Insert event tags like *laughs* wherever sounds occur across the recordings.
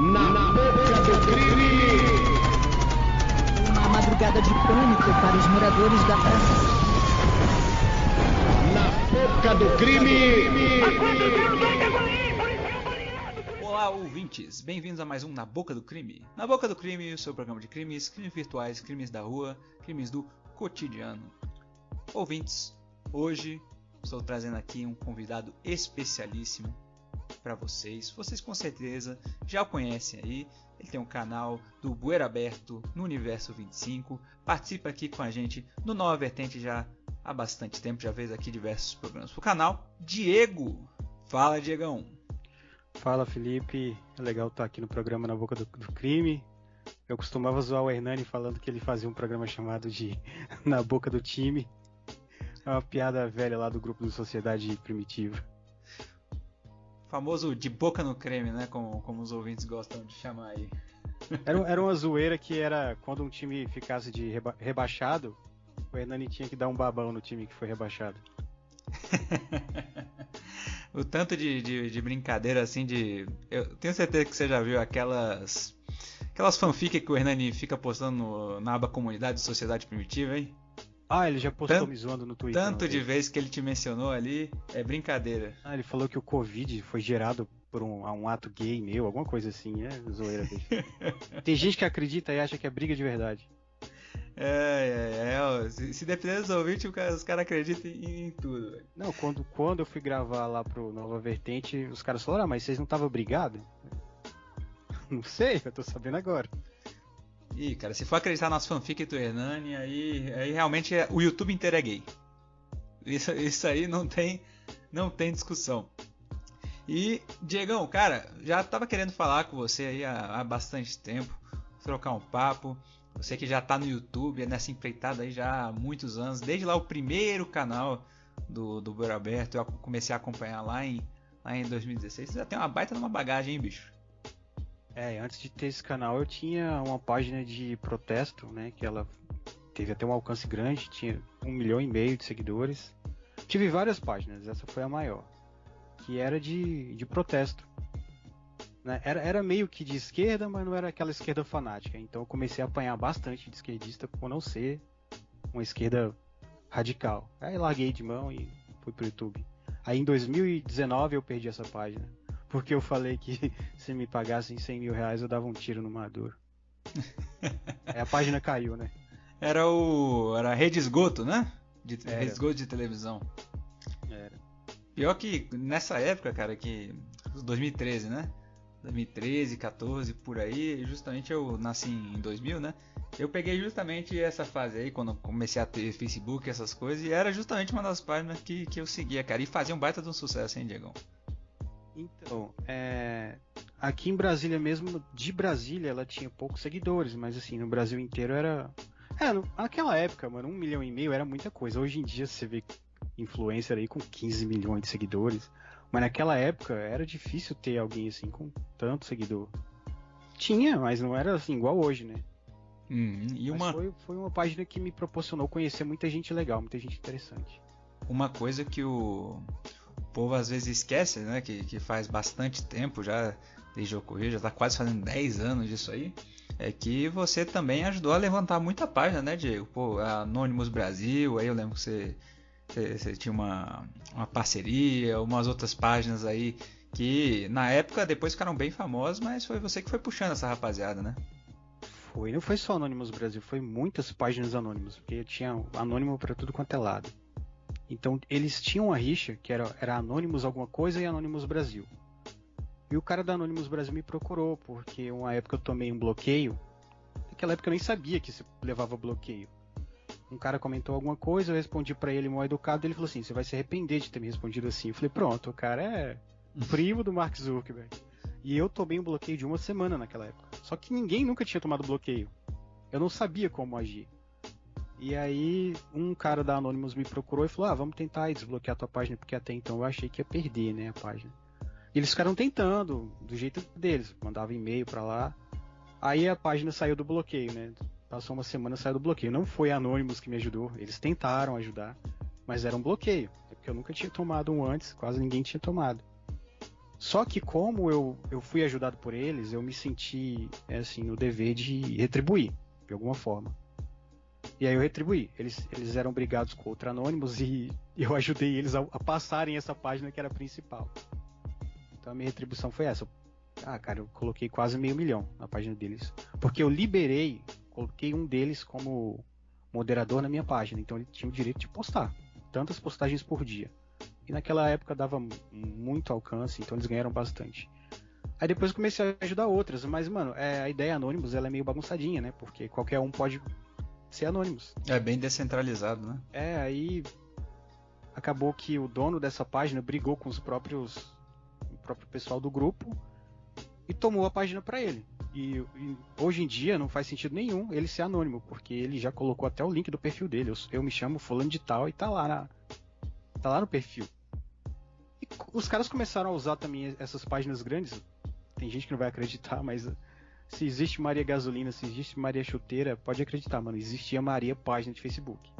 Na boca do crime! Uma madrugada de pânico para os moradores da praça. Na boca do crime! Olá, ouvintes! Bem-vindos a mais um Na Boca do Crime. Na Boca do Crime, o seu programa de crimes, crimes virtuais, crimes da rua, crimes do cotidiano. Ouvintes, hoje estou trazendo aqui um convidado especialíssimo para vocês. Vocês com certeza já o conhecem aí. Ele tem um canal do Bueiro Aberto no Universo 25. Participa aqui com a gente no Nova Vertente já há bastante tempo. Já fez aqui diversos programas pro canal. Diego! Fala, Diegão! Fala, Felipe. É legal estar aqui no programa Na Boca do, do Crime. Eu costumava zoar o Hernani falando que ele fazia um programa chamado de *laughs* Na Boca do Time. É uma piada velha lá do grupo do Sociedade Primitiva. Famoso de boca no creme, né? Como, como os ouvintes gostam de chamar aí. Era, *laughs* era uma zoeira que era quando um time ficasse de reba rebaixado, o Hernani tinha que dar um babão no time que foi rebaixado. *laughs* o tanto de, de, de, brincadeira assim de. Eu tenho certeza que você já viu aquelas. Aquelas fanfics que o Hernani fica postando no, na aba comunidade Sociedade Primitiva, hein? Ah, ele já postou me zoando no Twitter. Tanto de vez que ele te mencionou ali, é brincadeira. Ah, ele falou que o Covid foi gerado por um, um ato gay meu, alguma coisa assim, é zoeira dele. *laughs* Tem gente que acredita e acha que é briga de verdade. É, é, é. Se, se depender dos ouvintes, os caras acreditam em, em tudo. Véio. Não, quando, quando eu fui gravar lá pro Nova Vertente, os caras falaram, ah, mas vocês não estavam brigados? Não sei, eu tô sabendo agora. Ih, cara, se for acreditar nas fanfics do Hernani, aí, aí realmente é, o YouTube inteiro é gay. Isso, isso aí não tem, não tem discussão. E, Diegão, cara, já tava querendo falar com você aí há, há bastante tempo, trocar um papo. Você que já tá no YouTube, é nessa empreitada aí já há muitos anos, desde lá o primeiro canal do, do Beira Aberto, eu comecei a acompanhar lá em, lá em 2016. Você já tem uma baita numa bagagem, hein, bicho? É, antes de ter esse canal eu tinha uma página de protesto, né? Que ela teve até um alcance grande, tinha um milhão e meio de seguidores. Tive várias páginas, essa foi a maior. Que era de, de protesto. Né? Era, era meio que de esquerda, mas não era aquela esquerda fanática. Então eu comecei a apanhar bastante de esquerdista por não ser uma esquerda radical. Aí larguei de mão e fui pro YouTube. Aí em 2019 eu perdi essa página. Porque eu falei que *laughs* se me pagassem 100 mil reais eu dava um tiro no Maduro. *laughs* é, a página caiu, né? Era o. Era rede esgoto, né? De, rede esgoto de televisão. Era. Pior que nessa época, cara, que. 2013, né? 2013, 14, por aí, justamente eu nasci em 2000, né? Eu peguei justamente essa fase aí, quando comecei a ter Facebook, essas coisas, e era justamente uma das páginas que, que eu seguia, cara, e fazia um baita de um sucesso, hein, Diegão? Então, é, aqui em Brasília mesmo, de Brasília, ela tinha poucos seguidores, mas assim, no Brasil inteiro era. É, naquela época, mano, um milhão e meio era muita coisa. Hoje em dia você vê influencer aí com 15 milhões de seguidores. Mas naquela época era difícil ter alguém assim com tanto seguidor. Tinha, mas não era assim igual hoje, né? Hum, e uma... foi, foi uma página que me proporcionou conhecer muita gente legal, muita gente interessante. Uma coisa que o, o povo às vezes esquece, né? Que, que faz bastante tempo já, desde ocorrer, já tá quase fazendo 10 anos disso aí. É que você também ajudou a levantar muita página, né, Diego? Pô, Anonymous Brasil, aí eu lembro que você, você, você tinha uma, uma parceria, umas outras páginas aí que na época depois ficaram bem famosas, mas foi você que foi puxando essa rapaziada, né? Foi, não foi só Anonymous Brasil, foi muitas páginas anônimas, porque tinha anônimo para tudo quanto é lado. Então eles tinham uma rixa que era, era Anonymous alguma coisa e Anonymous Brasil. E o cara da Anonymous Brasil me procurou, porque uma época eu tomei um bloqueio. Naquela época eu nem sabia que se levava bloqueio. Um cara comentou alguma coisa, eu respondi para ele mal educado, ele falou assim: "Você vai se arrepender de ter me respondido assim". Eu falei: "Pronto, o cara é primo do Mark Zuckerberg". E eu tomei um bloqueio de uma semana naquela época. Só que ninguém nunca tinha tomado bloqueio. Eu não sabia como agir. E aí um cara da Anonymous me procurou e falou: "Ah, vamos tentar desbloquear a tua página porque até então eu achei que ia perder, né, a página". E eles ficaram tentando do jeito deles, mandava e-mail para lá. Aí a página saiu do bloqueio, né? Passou uma semana saiu do bloqueio. Não foi Anonymous que me ajudou, eles tentaram ajudar, mas era um bloqueio. É porque eu nunca tinha tomado um antes, quase ninguém tinha tomado. Só que como eu, eu fui ajudado por eles, eu me senti é, assim no dever de retribuir de alguma forma. E aí eu retribuí. Eles, eles eram brigados contra Anônimos e *laughs* eu ajudei eles a, a passarem essa página que era a principal. Então a minha retribuição foi essa. Ah, cara, eu coloquei quase meio milhão na página deles. Porque eu liberei, coloquei um deles como moderador na minha página. Então ele tinha o direito de postar tantas postagens por dia. E naquela época dava muito alcance, então eles ganharam bastante. Aí depois comecei a ajudar outras, mas, mano, é, a ideia Anônimos ela é meio bagunçadinha, né? Porque qualquer um pode ser Anônimos. É bem descentralizado, né? É, aí acabou que o dono dessa página brigou com os próprios o próprio pessoal do grupo e tomou a página para ele. E, e, hoje em dia não faz sentido nenhum ele ser anônimo, porque ele já colocou até o link do perfil dele. Eu, eu me chamo fulano de tal e tá lá na, tá lá no perfil. E os caras começaram a usar também essas páginas grandes. Tem gente que não vai acreditar, mas se existe Maria Gasolina, se existe Maria Chuteira, pode acreditar, mano. Existia Maria página de Facebook.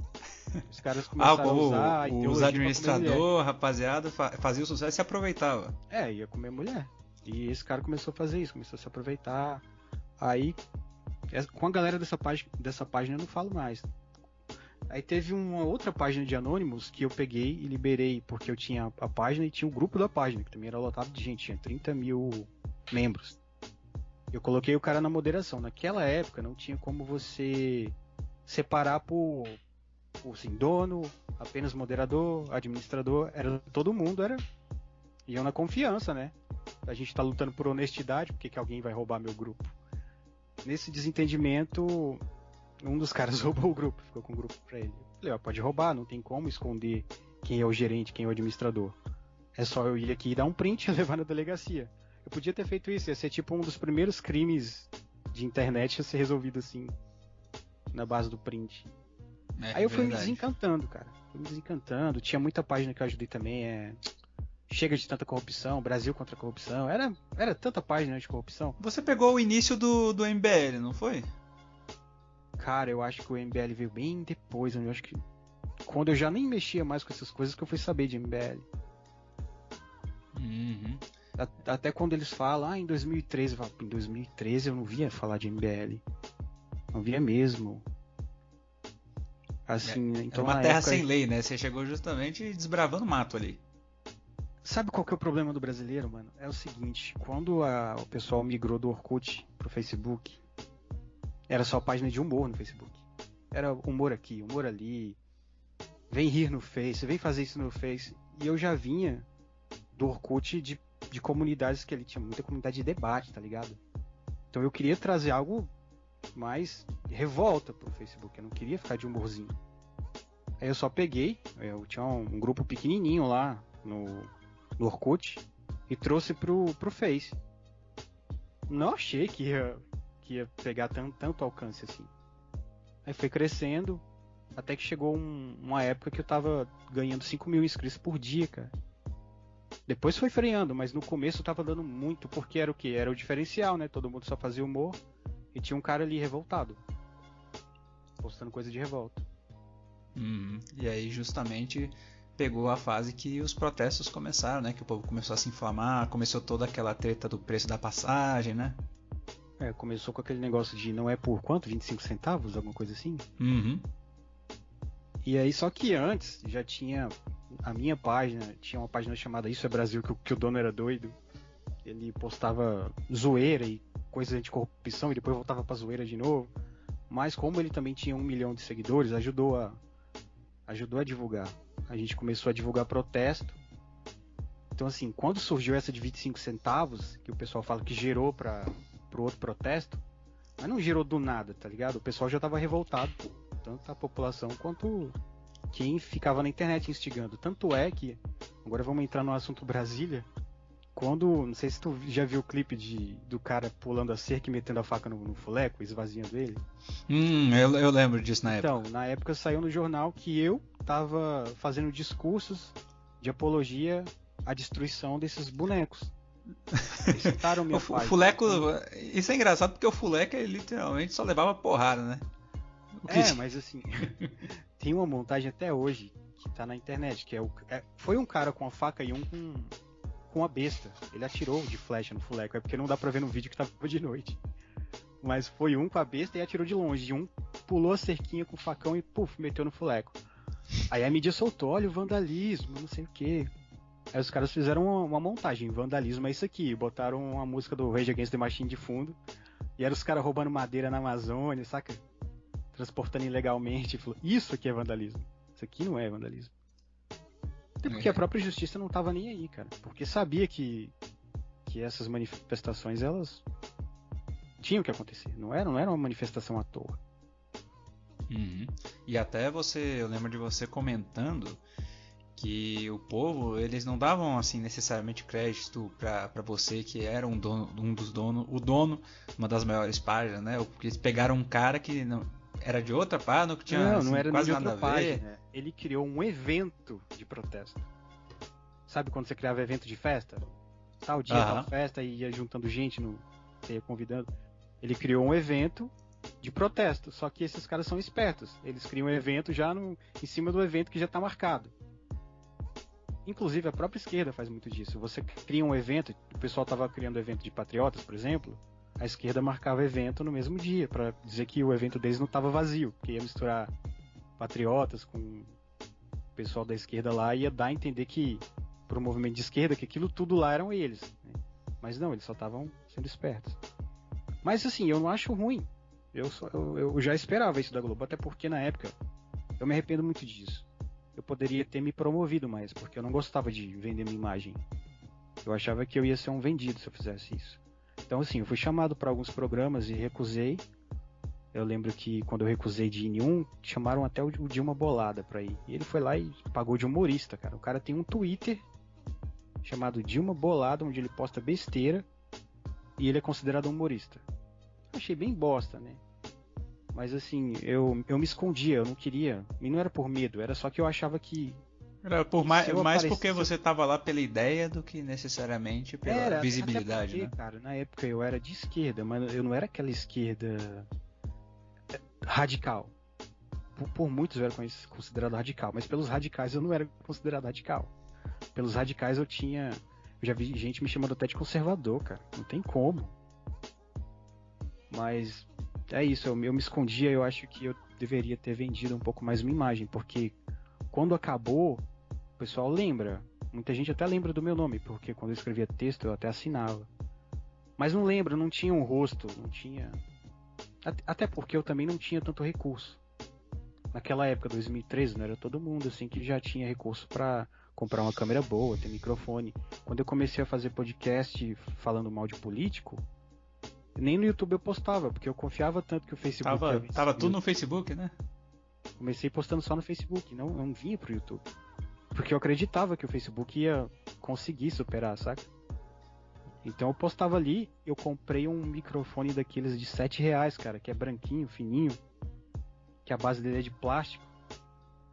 Os caras começaram *laughs* ah, o, a usar. Os administrador, rapaziada, fazia o sucesso e se aproveitava. É, ia comer mulher. E esse cara começou a fazer isso, começou a se aproveitar. Aí, com a galera dessa página, dessa página eu não falo mais. Aí teve uma outra página de anônimos que eu peguei e liberei, porque eu tinha a página e tinha o grupo da página, que também era lotado de gente, tinha 30 mil membros. Eu coloquei o cara na moderação. Naquela época não tinha como você separar por, por assim, dono, apenas moderador, administrador, era todo mundo, era iam na confiança, né? A gente tá lutando por honestidade, porque que alguém vai roubar meu grupo? Nesse desentendimento, um dos caras *laughs* roubou o grupo, ficou com o grupo pra ele. Eu falei, pode roubar, não tem como esconder quem é o gerente, quem é o administrador. É só eu ir aqui e dar um print e *laughs* levar na delegacia. Eu podia ter feito isso, ia ser tipo um dos primeiros crimes de internet a ser resolvido assim, na base do print. É, Aí eu fui verdade. me desencantando, cara. Fui me desencantando. Tinha muita página que eu ajudei também. É... Chega de tanta corrupção, Brasil contra a corrupção. Era, era tanta página de corrupção. Você pegou o início do, do MBL, não foi? Cara, eu acho que o MBL veio bem depois. Eu acho que quando eu já nem mexia mais com essas coisas que eu fui saber de MBL. Uhum. Até quando eles falam, ah, em 2013, eu falo, em 2013 eu não via falar de MBL. Não via mesmo. Assim, é, então é uma terra época... sem lei, né? Você chegou justamente desbravando mato ali. Sabe qual que é o problema do brasileiro, mano? É o seguinte, quando a, o pessoal migrou do Orkut pro Facebook, era só página de humor no Facebook. Era humor aqui, humor ali. Vem rir no Face, vem fazer isso no Face. E eu já vinha do Orkut de de comunidades que ele tinha muita comunidade de debate, tá ligado? Então eu queria trazer algo mais revolta pro Facebook, eu não queria ficar de humorzinho. Aí eu só peguei, eu tinha um, um grupo pequenininho lá no, no Orkut e trouxe pro, pro Face. Não achei que ia, que ia pegar tanto, tanto alcance assim. Aí foi crescendo, até que chegou um, uma época que eu tava ganhando 5 mil inscritos por dia, cara. Depois foi freando, mas no começo tava dando muito, porque era o que? Era o diferencial, né? Todo mundo só fazia humor e tinha um cara ali revoltado. Postando coisa de revolta. Uhum. E aí justamente pegou a fase que os protestos começaram, né? Que o povo começou a se inflamar, começou toda aquela treta do preço da passagem, né? É, começou com aquele negócio de não é por quanto? 25 centavos? Alguma coisa assim? Uhum. E aí, só que antes já tinha a minha página, tinha uma página chamada Isso é Brasil, que, que o dono era doido. Ele postava zoeira e coisas de corrupção e depois voltava pra zoeira de novo. Mas como ele também tinha um milhão de seguidores, ajudou a, ajudou a divulgar. A gente começou a divulgar protesto. Então assim, quando surgiu essa de 25 centavos, que o pessoal fala que gerou para pro outro protesto, mas não gerou do nada, tá ligado? O pessoal já tava revoltado, tanto a população quanto quem ficava na internet instigando. Tanto é que, agora vamos entrar no assunto Brasília. Quando, não sei se tu já viu o clipe de, do cara pulando a cerca e metendo a faca no, no fuleco, esvaziando ele. Hum, eu, eu lembro disso na então, época. Então, na época saiu no jornal que eu tava fazendo discursos de apologia à destruição desses bonecos. *laughs* citaram minha o, o Fuleco, isso é engraçado porque o Fuleco ele literalmente só levava porrada, né? É, mas assim, *laughs* tem uma montagem até hoje que tá na internet, que é o. É, foi um cara com a faca e um com, com a besta. Ele atirou de flecha no fuleco. É porque não dá pra ver no vídeo que tava de noite. Mas foi um com a besta e atirou de longe. Um pulou a cerquinha com o facão e puf, meteu no fuleco. Aí a mídia soltou, olha o vandalismo, não sei o que. Aí os caras fizeram uma, uma, montagem, vandalismo é isso aqui. Botaram uma música do Rage Against the Machine de fundo. E eram os caras roubando madeira na Amazônia, saca? Transportando ilegalmente. Falou, isso aqui é vandalismo. Isso aqui não é vandalismo. Até porque a própria justiça não tava nem aí, cara. Porque sabia que, que essas manifestações, elas tinham que acontecer. Não era, não era uma manifestação à toa. Uhum. E até você, eu lembro de você comentando que o povo, eles não davam assim necessariamente crédito para você que era um, dono, um dos donos, o dono, uma das maiores páginas, né? Porque eles pegaram um cara que não era de outra página, que tinha não, assim, não era quase de outra página. Ele criou um evento de protesto. Sabe quando você criava evento de festa? Tal dia, Aham. tal festa e ia juntando gente, no, você ia convidando. Ele criou um evento de protesto. Só que esses caras são espertos. Eles criam um evento já no, em cima do evento que já está marcado. Inclusive a própria esquerda faz muito disso. Você cria um evento, o pessoal estava criando evento de patriotas, por exemplo. A esquerda marcava evento no mesmo dia para dizer que o evento deles não estava vazio, porque ia misturar patriotas com o pessoal da esquerda lá ia dar a entender que para o movimento de esquerda que aquilo tudo lá eram eles. né? Mas não, eles só estavam sendo espertos. Mas assim, eu não acho ruim. Eu, só, eu, eu já esperava isso da Globo, até porque na época eu me arrependo muito disso. Eu poderia ter me promovido mais, porque eu não gostava de vender minha imagem. Eu achava que eu ia ser um vendido se eu fizesse isso. Então assim, eu fui chamado para alguns programas e recusei. Eu lembro que quando eu recusei de ir em um, chamaram até o Dilma Bolada pra ir. E ele foi lá e pagou de humorista, cara. O cara tem um Twitter chamado Dilma Bolada, onde ele posta besteira e ele é considerado um humorista. Achei bem bosta, né? Mas assim, eu, eu me escondia, eu não queria. E não era por medo, era só que eu achava que. Era por mais, mais porque você tava lá pela ideia do que necessariamente pela era, visibilidade, porque, né? cara, na época eu era de esquerda, mas eu não era aquela esquerda eh, radical. Por, por muitos eu era considerado radical, mas pelos radicais eu não era considerado radical. Pelos radicais eu tinha. Eu já vi gente me chamando até de conservador, cara. Não tem como. Mas é isso, eu, eu me escondia, eu acho que eu deveria ter vendido um pouco mais minha imagem, porque quando acabou, o pessoal lembra. Muita gente até lembra do meu nome, porque quando eu escrevia texto eu até assinava. Mas não lembra, não tinha um rosto, não tinha. At- Até porque eu também não tinha tanto recurso. Naquela época, 2013, não era todo mundo assim que já tinha recurso pra comprar uma câmera boa, ter microfone. Quando eu comecei a fazer podcast falando mal de político, nem no YouTube eu postava, porque eu confiava tanto que o Facebook Tava, tava tudo no Facebook, né? Comecei postando só no Facebook, não, não vinha pro YouTube. Porque eu acreditava que o Facebook ia conseguir superar, saca? Então eu postava ali, eu comprei um microfone daqueles de 7 reais, cara, que é branquinho, fininho, que a base dele é de plástico.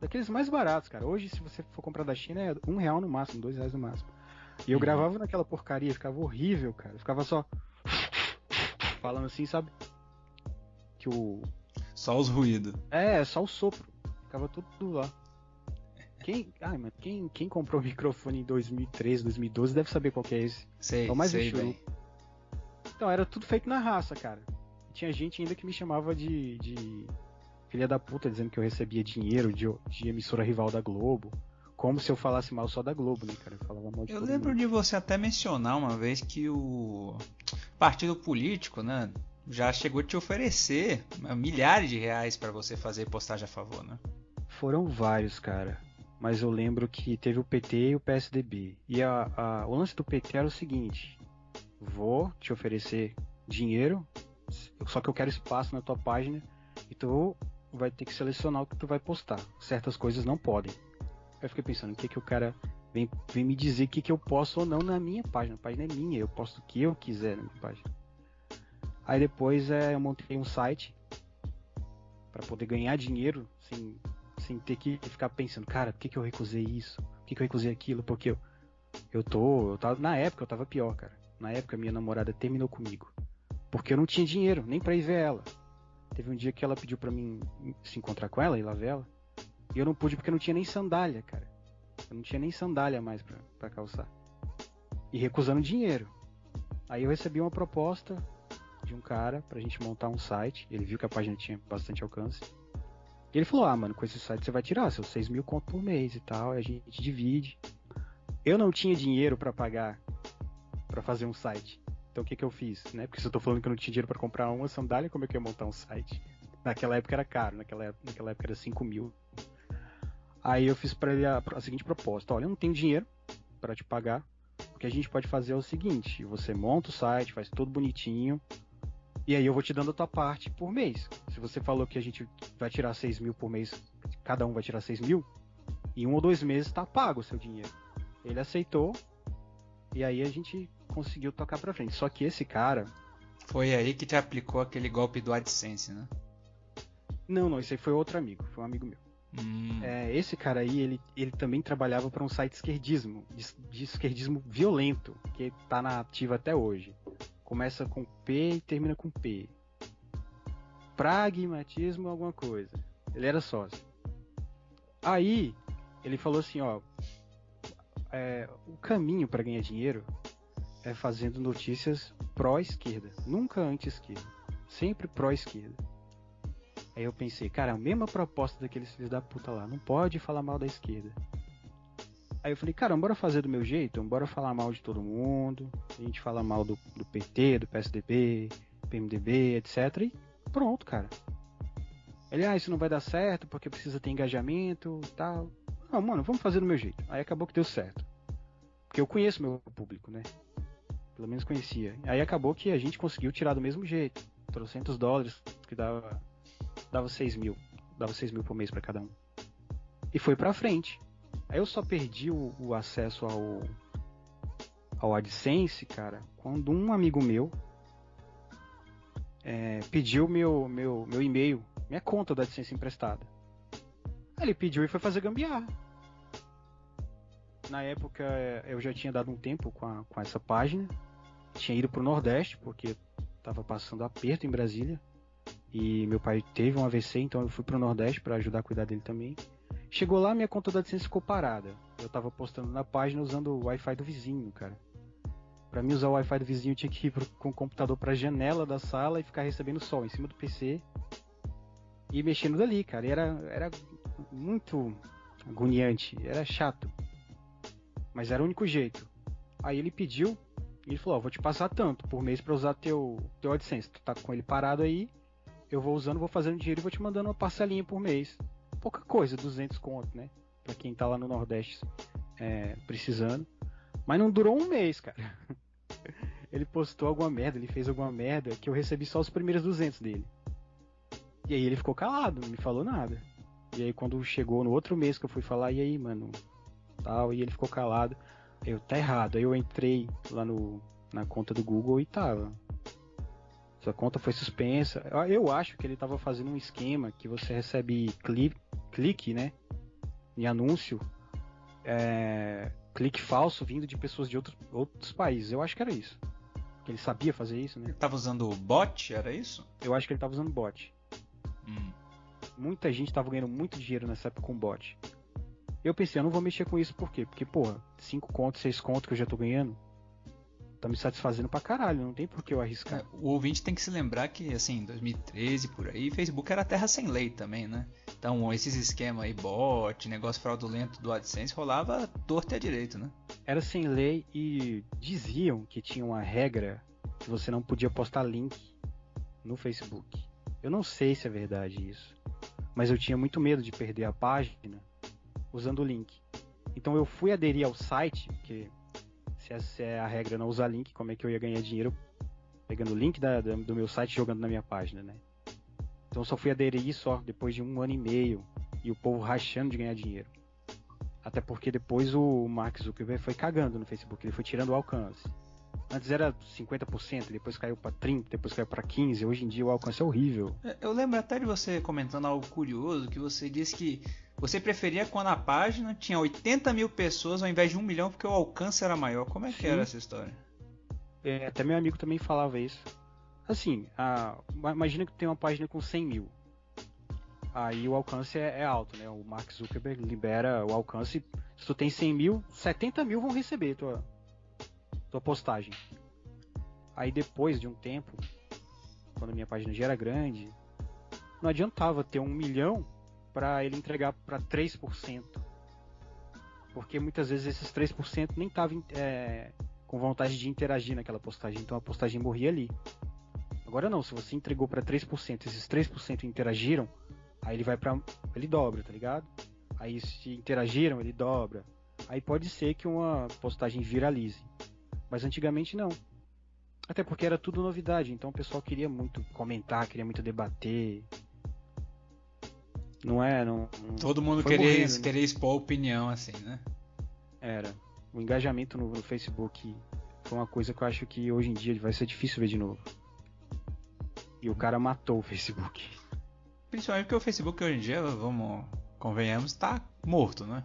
Daqueles mais baratos, cara. Hoje, se você for comprar da China, é um real no máximo, dois reais no máximo. E eu Uhum. gravava naquela porcaria, ficava horrível, cara. Eu ficava só *laughs* falando assim, sabe? Que o, Só os ruídos. é, só o sopro. Ficava tudo lá. Quem, ai, mano, quem, quem comprou o microfone em 2013, 2012 deve saber qual que é esse. Sei, É o mais sei bem. Então, era tudo feito na raça, cara. Tinha gente ainda que me chamava de, de filha da puta, dizendo que eu recebia dinheiro de, de emissora rival da Globo. Como se eu falasse mal só da Globo, né, cara? Eu falava mal de Eu lembro mundo. de você até mencionar uma vez que o partido político, né, já chegou a te oferecer né, milhares de reais pra você fazer postagem a favor, né? Foram vários, cara. Mas eu lembro que teve o PT e o PSDB. E a, a- o lance do PT era o seguinte: vou te oferecer dinheiro, só que eu quero espaço na tua página e tu vai ter que selecionar o que tu vai postar. Certas coisas não podem. Eu fiquei pensando, o que que o cara vem, vem me dizer o que, que eu posso ou não na minha página? A página é minha, eu posto o que eu quiser na minha página. Aí depois é, eu montei um site para poder ganhar dinheiro sem, sem ter que ficar pensando, cara, por que, que eu recusei isso? Por que, que eu recusei aquilo? Porque eu, eu tô. Eu tava, na época eu tava pior, cara. Na época minha namorada terminou comigo. Porque eu não tinha dinheiro, nem pra ir ver ela. Teve um dia que ela pediu pra mim se encontrar com ela, ir lá ver ela. E eu não pude porque eu não tinha nem sandália, cara. Eu não tinha nem sandália mais pra, pra calçar. e recusando dinheiro. Aí eu recebi uma proposta de um cara pra gente montar um site. Ele viu que a página tinha bastante alcance. E ele falou: Ah, mano, com esse site você vai tirar seus 6 mil conto por mês e tal. E a gente divide. Eu não tinha dinheiro para pagar para fazer um site. Então o que, que eu fiz? Né? Porque se eu tô falando que eu não tinha dinheiro para comprar uma sandália, como é que eu ia montar um site? Naquela época era caro, naquela, época, naquela época era 5 mil. Aí eu fiz para ele a, a seguinte proposta: Olha, eu não tenho dinheiro para te pagar. O que a gente pode fazer é o seguinte: você monta o site, faz tudo bonitinho, e aí eu vou te dando a tua parte por mês. Se você falou que a gente vai tirar 6 mil por mês, cada um vai tirar 6 mil, em um ou dois meses tá pago o seu dinheiro. Ele aceitou, e aí a gente conseguiu tocar pra frente. Só que esse cara. Foi aí que te aplicou aquele golpe do AdSense, né? Não, não, esse aí foi outro amigo, foi um amigo meu. Hum. É, esse cara aí, ele, ele também trabalhava para um site esquerdismo, de, de, esquerdismo violento, que tá na ativa até hoje. Começa com P e termina com P. Pragmatismo alguma coisa. Ele era sócio. Aí, ele falou assim, ó, é, o caminho para ganhar dinheiro é fazendo notícias pró-esquerda, nunca anti-esquerda, sempre pró-esquerda. Aí eu pensei, cara, a mesma proposta daqueles filhos da puta lá, não pode falar mal da esquerda. Aí eu falei, cara, bora fazer do meu jeito, bora falar mal de todo mundo, a gente fala mal do, do PT, do PSDB, PMDB, etc. E pronto, cara. Ele, ah, isso não vai dar certo porque precisa ter engajamento e tal. Não, mano, vamos fazer do meu jeito. Aí acabou que deu certo. Porque eu conheço meu público, né? Pelo menos conhecia. Aí acabou que a gente conseguiu tirar do mesmo jeito. Trocentos dólares, que dava, dava 6 mil. Dava 6 mil por mês para cada um. E foi pra frente. Aí eu só perdi o, o acesso ao, ao AdSense, cara, quando um amigo meu é, pediu meu, meu, meu e-mail, minha conta da AdSense emprestada. Ele pediu e foi fazer gambiarra. Na época eu já tinha dado um tempo com, a, com essa página. Tinha ido pro Nordeste, porque tava passando aperto em Brasília. E meu pai teve um AVC, então eu fui pro Nordeste para ajudar a cuidar dele também. Chegou lá, minha conta da AdSense ficou parada. Eu tava postando na página usando o Wi-Fi do vizinho, cara. Pra mim usar o Wi-Fi do vizinho, eu tinha que ir pro, com o computador pra janela da sala e ficar recebendo sol em cima do PC e mexendo dali, cara. E era, era muito agoniante, era chato. Mas era o único jeito. Aí ele pediu, e ele falou: ó, vou te passar tanto por mês para usar teu, teu AdSense. Tu tá com ele parado aí, eu vou usando, vou fazendo dinheiro e vou te mandando uma parcelinha por mês. Pouca coisa, 200 conto, né? Pra quem tá lá no Nordeste é, precisando. Mas não durou um mês, cara. *laughs* ele postou alguma merda, ele fez alguma merda que eu recebi só os primeiros 200 dele. E aí ele ficou calado, não me falou nada. E aí quando chegou no outro mês que eu fui falar, e aí, mano, tal, e ele ficou calado. Eu, tá errado. Aí eu entrei lá no, na conta do Google e tava. Sua conta foi suspensa. Eu acho que ele tava fazendo um esquema que você recebe cli clique, né? Em anúncio. É, clique falso vindo de pessoas de outros, outros países. Eu acho que era isso. Que ele sabia fazer isso, né? Ele tava usando bot, era isso? Eu acho que ele tava usando bot. Hum. Muita gente tava ganhando muito dinheiro nessa época com bot. Eu pensei, eu não vou mexer com isso por quê? Porque, porra, 5 contos, 6 contos que eu já tô ganhando, tá me satisfazendo pra caralho, não tem por que eu arriscar. O ouvinte tem que se lembrar que, assim, em 2013 por aí, Facebook era terra sem lei também, né? Então, esses esquemas aí, bot, negócio fraudulento do AdSense, rolava torto e a direito, né? Era sem lei e diziam que tinha uma regra que você não podia postar link no Facebook. Eu não sei se é verdade isso, mas eu tinha muito medo de perder a página usando o link. Então eu fui aderir ao site, porque se essa é a regra não usar link, como é que eu ia ganhar dinheiro pegando o link da, da, do meu site e jogando na minha página, né? Então só fui aderir só depois de um ano e meio e o povo rachando de ganhar dinheiro. Até porque depois o Mark Zuckerberg foi cagando no Facebook, ele foi tirando o alcance. Antes era 50%, depois caiu para 30%, depois caiu para 15%. Hoje em dia o alcance é horrível. É, eu lembro até de você comentando algo curioso, que você disse que você preferia quando a página tinha 80 mil pessoas ao invés de 1 milhão porque o alcance era maior. Como é que Sim. era essa história? É, até meu amigo também falava isso. Assim, a, imagina que tem uma página com 100 mil. Aí o alcance é, é, alto, né? O Mark Zuckerberg libera o alcance. Se tu tem 100 mil, 70 mil vão receber tua, tua postagem. Aí depois de um tempo, quando minha página já era grande, não adiantava ter um milhão para ele entregar para 3%. Porque muitas vezes esses 3% nem estavam é, com vontade de interagir naquela postagem, então a postagem morria ali. Agora não, se você entregou para 3%, esses 3% interagiram, aí ele vai para ele dobra, tá ligado? Aí se interagiram, ele dobra. Aí pode ser que uma postagem viralize. Mas antigamente não. Até porque era tudo novidade, então o pessoal queria muito comentar, queria muito debater. Não é? Não, não Todo mundo queria, morrendo, né? queria expor opinião, assim, né? Era. O engajamento no, no Facebook foi uma coisa que eu acho que hoje em dia vai ser difícil ver de novo. E o cara matou o Facebook. Principalmente porque o Facebook hoje em dia, vamos, convenhamos, tá morto, né?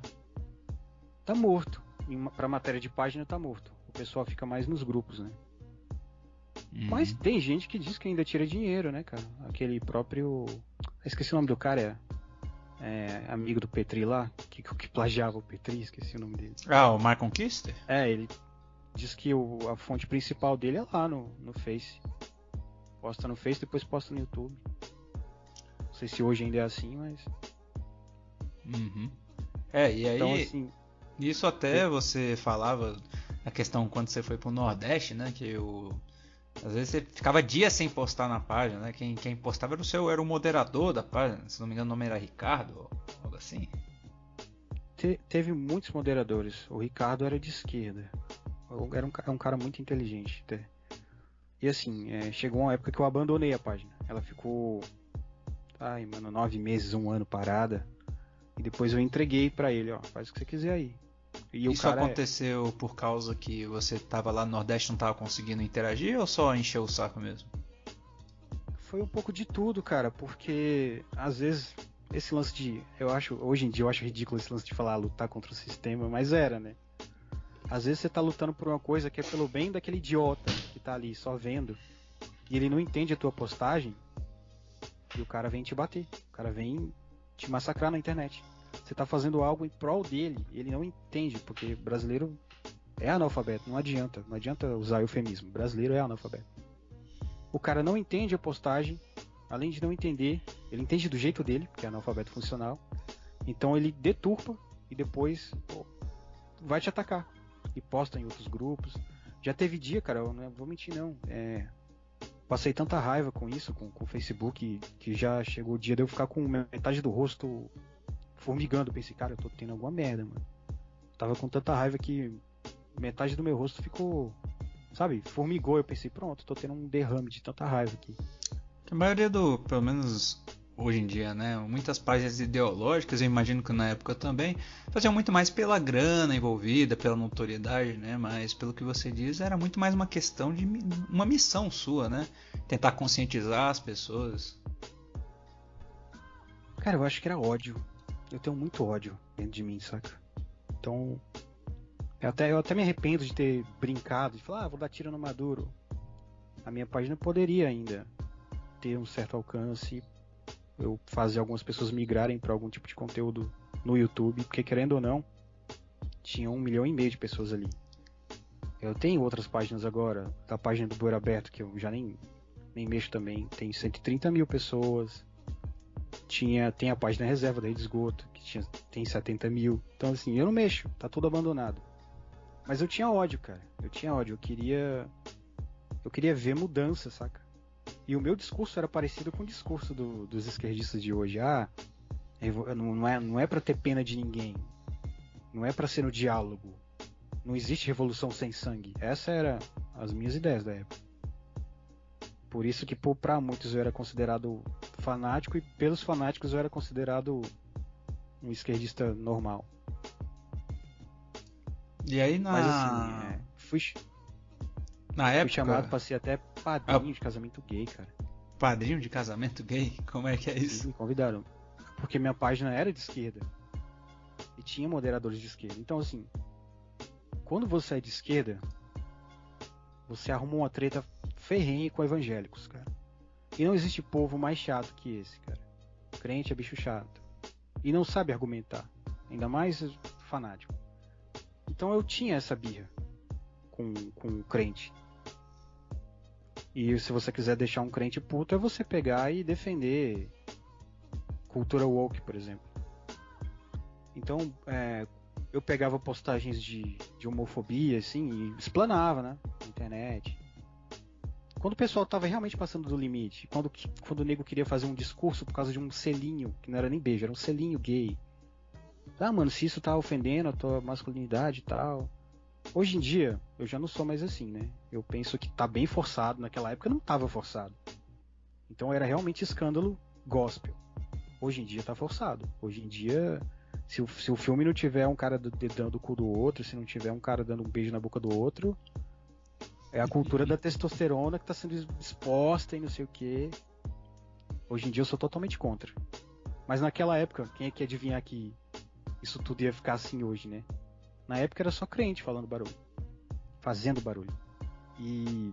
Tá morto. Em ma- Pra matéria de página tá morto. O pessoal fica mais nos grupos, né? Uhum. Mas tem gente que diz que ainda tira dinheiro, né, cara? Aquele próprio. Eu esqueci o nome do cara, é. é, amigo do Petri lá, que, que plagiava o Petri, esqueci o nome dele. Ah, o Mark Conquister? É, ele diz que o- a fonte principal dele é lá no, no Face. Posta no Face, depois posta no YouTube. Não sei se hoje ainda é assim, mas. Uhum. É, e aí, Então, assim. isso até você falava a questão quando você foi pro Nordeste, né? Que o. Às vezes você ficava dias sem postar na página, né? Quem, quem postava era o seu, era o moderador da página, se não me engano o nome era Ricardo, algo assim. te- teve muitos moderadores. O Ricardo era de esquerda. Era um, é um cara muito inteligente. até. E assim, é, chegou uma época que eu abandonei a página. Ela ficou. Ai, mano, nove meses, um ano parada. E depois eu entreguei pra ele, ó. Faz o que você quiser aí. E Isso é- aconteceu por causa que você tava lá no Nordeste e não tava conseguindo interagir ou só encheu o saco mesmo? Foi um pouco de tudo, cara, porque às vezes esse lance de. Eu acho. Hoje em dia eu acho ridículo esse lance de falar lutar contra o sistema, mas era, né? Às vezes você tá lutando por uma coisa que é pelo bem daquele idiota que tá ali só vendo. E ele não entende a tua postagem. E o cara vem te bater. O cara vem te massacrar na internet. Você tá fazendo algo em prol dele. Ele não entende, porque brasileiro é analfabeto. Não adianta. Não adianta usar eufemismo. Brasileiro é analfabeto. O cara não entende a postagem. Além de não entender, ele entende do jeito dele, porque é analfabeto funcional. Então ele deturpa e depois pô, vai te atacar. E posta em outros grupos. Já teve dia, cara, eu não vou mentir não. É, passei tanta raiva com isso, com, com o Facebook, que já chegou o dia de eu ficar com metade do rosto formigando. Pensei, cara, eu tô tendo alguma merda, mano. Tava com tanta raiva que metade do meu rosto ficou, sabe, formigou. Eu pensei, pronto, tô tendo um derrame de tanta raiva aqui. A maioria do, pelo menos hoje em dia, né? Muitas páginas ideológicas, eu imagino que na época também, faziam muito mais pela grana envolvida, pela notoriedade, né? Mas pelo que você diz, era muito mais uma questão de uma missão sua, né? Tentar conscientizar as pessoas. Cara, eu acho que era ódio. Eu tenho muito ódio dentro de mim, saca? Então. Eu até, eu até me arrependo de ter brincado, de falar, ah, vou dar tiro no Maduro. A minha página poderia ainda ter um certo alcance. Eu fazer algumas pessoas migrarem para algum tipo de conteúdo no YouTube, porque querendo ou não, tinha um milhão e meio de pessoas ali. Eu tenho outras páginas agora, da página do Bueiro Aberto, que eu já nem, nem mexo também, tem 130 mil pessoas tinha tem a página reserva da rede de esgoto que tinha tem 70 mil. Então assim eu não mexo tá tudo abandonado. Mas eu tinha ódio cara. Eu tinha ódio. Eu queria eu queria ver mudança saca? E o meu discurso era parecido com o discurso do- dos esquerdistas de hoje. Ah não é não é para ter pena de ninguém. Não é para ser no diálogo. Não existe revolução sem sangue. Essa era as minhas ideias da época. Por isso que pô, pra muitos eu era considerado fanático e pelos fanáticos eu era considerado um esquerdista normal. E aí na, Mas assim, é, fui, na fui época, chamado pra ser até padrinho de casamento gay, cara. padrinho de casamento gay, como é que é isso? me convidaram. Porque minha página era de esquerda. E tinha moderadores de esquerda. Então assim, quando você é de esquerda, você arruma uma treta ferrenha com evangélicos, cara. E não existe povo mais chato que esse, cara. Crente é bicho chato. E não sabe argumentar. Ainda mais fanático. Então eu tinha essa birra com com, um crente. E se você quiser deixar um crente puto, é você pegar e defender cultura woke, por exemplo. Então, é, eu pegava postagens de, de homofobia, assim, e explanava, né? Na internet. Quando o pessoal tava realmente passando do limite, quando, quando o nego queria fazer um discurso por causa de um selinho, que não era nem beijo, era um selinho gay. Ah, mano, se isso tá ofendendo a tua masculinidade e tal. Hoje em dia, eu já não sou mais assim, né? Eu penso que tá bem forçado. Naquela época não tava forçado. Então era realmente escândalo gospel. Hoje em dia tá forçado. Hoje em dia, se o, se o filme não tiver um cara dando o cu do outro, se não tiver um cara dando um beijo na boca do outro, é a cultura da testosterona que tá sendo exposta e não sei o que. Hoje em dia eu sou totalmente contra. Mas naquela época, quem é que ia adivinhar que isso tudo ia ficar assim hoje, né? Na época era só crente falando barulho, fazendo barulho. E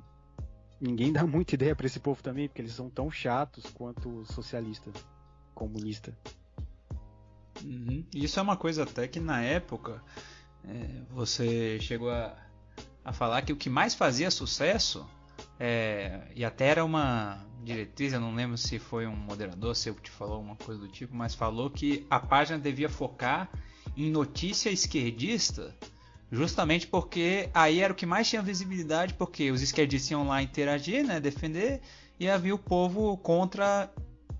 ninguém *laughs* dá muita ideia para esse povo também, porque eles são tão chatos quanto socialista, comunista. Uhum. Isso é uma coisa até que na época é, você chegou a, a falar que o que mais fazia sucesso é, e até era uma diretriz, eu não lembro se foi um moderador, se eu te falou uma coisa do tipo, mas falou que a página devia focar em notícia esquerdista, justamente porque aí era o que mais tinha visibilidade, porque os esquerdistas iam lá interagir, né, defender, e havia o povo contra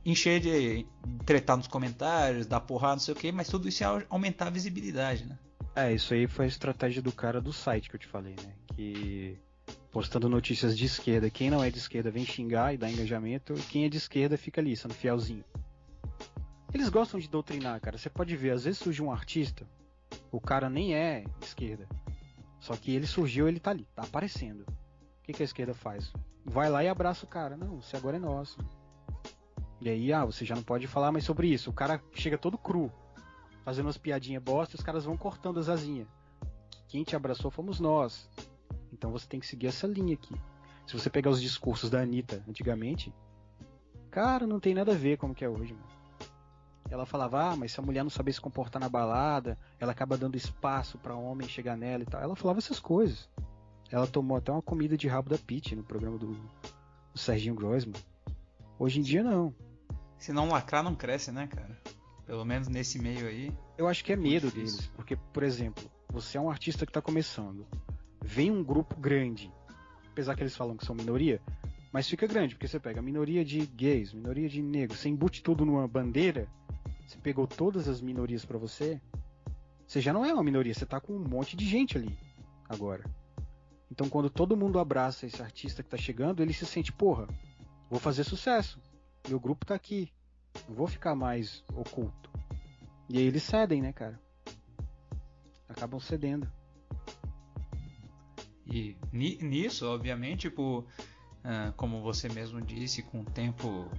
encher de tretar nos comentários, dar porrada, não sei o que, mas tudo isso ia aumentar a visibilidade, né? É, isso aí foi a estratégia do cara do site que eu te falei, né? Que postando notícias de esquerda, quem não é de esquerda vem xingar e dar engajamento, e quem é de esquerda fica ali, sendo fielzinho. Eles gostam de doutrinar, cara. Você pode ver, às vezes surge um artista, o cara nem é esquerda. Só que ele surgiu, ele tá ali, tá aparecendo. O que, que a esquerda faz? Vai lá e abraça o cara. Não, você agora é nosso. E aí, ah, você já não pode falar mais sobre isso. O cara chega todo cru, fazendo umas piadinhas bosta, os caras vão cortando as asinhas. Quem te abraçou fomos nós. Então você tem que seguir essa linha aqui. Se você pegar os discursos da Anitta antigamente, cara, não tem nada a ver com o que é hoje, mano. Ela falava, ah, mas se a mulher não saber se comportar na balada, ela acaba dando espaço para homem chegar nela e tal. Ela falava essas coisas. Ela tomou até uma comida de rabo da Pete no programa do, do Serginho Grossman. Hoje em dia não. Se não lacrar, não cresce, né, cara? Pelo menos nesse meio aí. Eu acho que é medo deles. Porque, por exemplo, você é um artista que está começando. Vem um grupo grande. Apesar que eles falam que são minoria, mas fica grande, porque você pega a minoria de gays, minoria de negros, você embute tudo numa bandeira, você pegou todas as minorias para você, você já não é uma minoria, você tá com um monte de gente ali agora. Então quando todo mundo abraça esse artista que tá chegando, ele se sente, porra, vou fazer sucesso. Meu grupo tá aqui. Não vou ficar mais oculto. E aí eles cedem, né, cara? Acabam cedendo. E nisso, obviamente, tipo, uh, como você mesmo disse, com o tempo.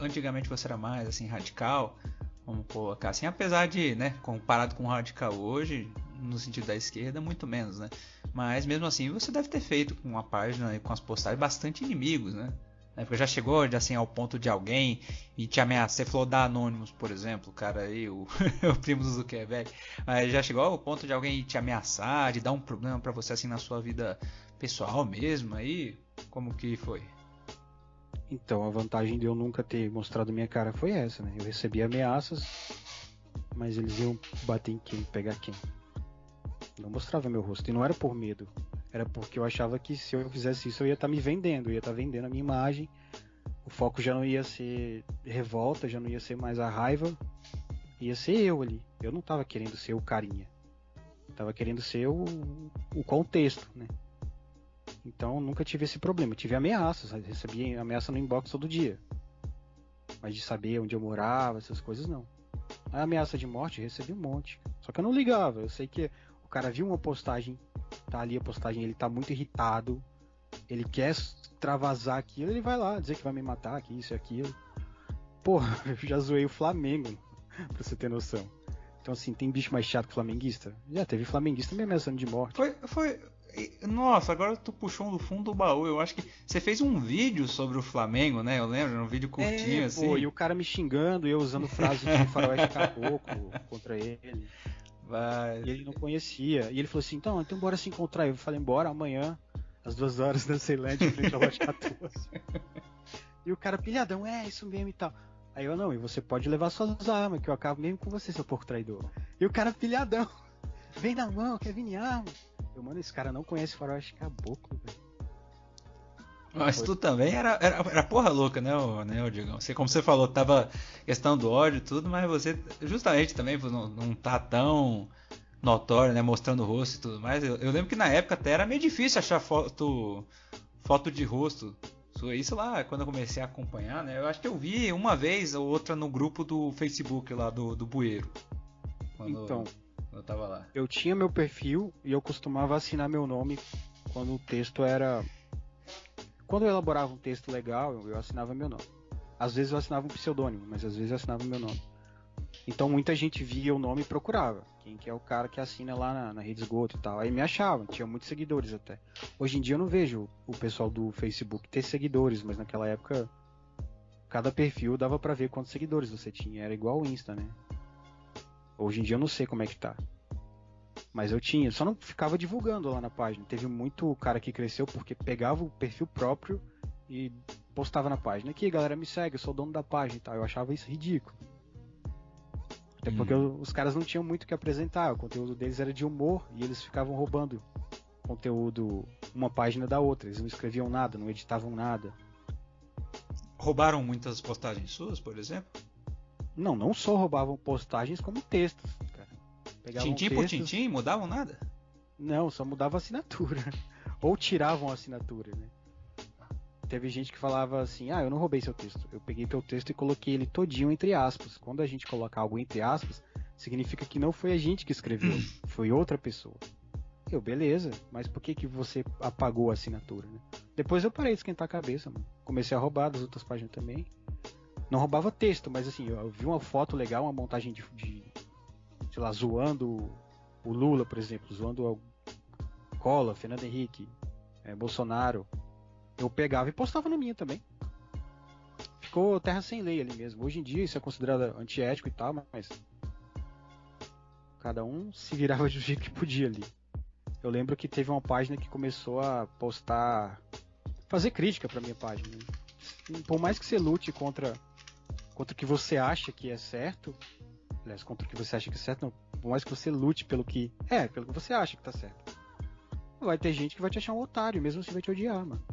Antigamente você era mais assim radical, vamos colocar assim, apesar de, né, comparado com o radical hoje, no sentido da esquerda, muito menos, né? Mas mesmo assim, você deve ter feito com a página e com as postagens bastante inimigos, né? Né? Porque já chegou assim, ao ponto de alguém e te ameaçar. Você falou da Anonymous, por exemplo, cara aí, o, *laughs* o primo do Zuckerberg. Mas já chegou ao ponto de alguém te ameaçar, de dar um problema para você assim na sua vida pessoal mesmo aí? Como que foi? Então, a vantagem de eu nunca ter mostrado minha cara foi essa, né? Eu recebi ameaças, mas eles iam bater em quem, pegar quem. Não mostrava meu rosto. E não era por medo. Era porque eu achava que se eu fizesse isso eu ia estar tá me vendendo, eu ia estar tá vendendo a minha imagem. O foco já não ia ser revolta, já não ia ser mais a raiva, ia ser eu ali. Eu não estava querendo ser o carinha. Tava querendo ser o, o contexto, né? Então nunca tive esse problema. Tive ameaças, recebi ameaça no inbox todo dia. Mas de saber onde eu morava, essas coisas não. A ameaça de morte, recebi um monte. Só que eu não ligava. Eu sei que o cara viu uma postagem tá ali a postagem, ele tá muito irritado, ele quer travasar aquilo, ele vai lá dizer que vai me matar, que isso e aquilo. Porra, *laughs* eu já zoei o Flamengo, pra você ter noção. Então, assim, tem bicho mais chato que flamenguista? Já teve flamenguista me ameaçando de morte. Foi, foi. Nossa, agora tu puxou do fundo do baú. Eu acho que você fez um vídeo sobre o Flamengo, né? Eu lembro, um vídeo curtinho é, assim. Pô, e o cara me xingando, eu usando frases de faroeste caboclo contra ele. Vai. E ele não conhecia. E ele falou assim, então, então bora se encontrar. Eu falei, bora amanhã, às duas horas na Ceilândia, em frente ao lote 14. *laughs* e o cara, pilhadão, é, isso mesmo e tal. Aí eu, não, e você pode levar suas armas, que eu acabo mesmo com você, seu porco traidor. E o cara, pilhadão, vem na mão, quer vir em arma. Eu, mano, esse cara não conhece faroeste caboclo, velho. Mas Foi. tu também era, era, era porra louca, né, o, né, o Diegão? Você, como você falou, tava questão do ódio e tudo, mas você, justamente também, por não, não tá tão notório, né, mostrando o rosto e tudo mais. Eu, eu lembro que na época até era meio difícil achar foto, foto de rosto. Isso- Isso lá, quando eu comecei a acompanhar, né, eu acho que eu vi uma vez ou outra no grupo do Facebook lá do, do Bueiro. Quando Então, eu tava lá. eu tinha meu perfil e eu costumava assinar meu nome quando o texto era. Quando eu elaborava um texto legal, eu eu assinava meu nome. Às vezes eu assinava um pseudônimo, mas às vezes eu assinava meu nome. Então muita gente via o nome e procurava. Quem que é o cara que assina lá na, na rede esgoto e tal. Aí me achavam, tinha muitos seguidores até. Hoje em dia eu não vejo o pessoal do Facebook ter seguidores, mas naquela época cada perfil dava pra ver quantos seguidores você tinha. Era igual o Insta, né? Hoje em dia eu não sei como é que tá. Mas eu tinha, só não ficava divulgando lá na página. Teve muito cara que cresceu porque pegava o perfil próprio e postava na página. Aqui, galera, me segue, eu sou o dono da página e tal. Eu achava isso ridículo. Até porque Hum. os caras não tinham muito o que apresentar. O conteúdo deles era de humor e eles ficavam roubando conteúdo uma página da outra. Eles não escreviam nada, não editavam nada. Roubaram muitas postagens suas, por exemplo? Não, não só roubavam postagens como textos. Pegavam Tintim por textos- tintim, mudavam nada? Não, só mudava a assinatura. *laughs* Ou tiravam a assinatura, né? Teve gente que falava assim, ah, eu não roubei seu texto. Eu peguei teu texto e coloquei ele todinho entre aspas. Quando a gente coloca algo entre aspas, significa que não foi a gente que escreveu, *clears throat* foi outra pessoa. Eu, beleza, mas por que que você apagou a assinatura, né? Depois eu parei de esquentar a cabeça, mano. Comecei a roubar das outras páginas também. Não roubava texto, mas assim, eu vi uma foto legal, uma montagem de, de sei lá, zoando o Lula, por exemplo, zoando o Collor, Fernando Henrique, eh, Bolsonaro. Eu pegava e postava na minha também. Ficou terra sem lei ali mesmo. Hoje em dia isso é considerado antiético e tal, mas cada um se virava do jeito que podia ali. Eu lembro que teve uma página que começou a postar, fazer crítica pra minha página. né? Por mais que você lute contra contra o que você acha que é certo, aliás, contra o que você acha que é certo, não, por mais que você lute pelo que é, pelo que você acha que tá certo. Vai ter gente que vai te achar um otário, mesmo assim vai te odiar, mano.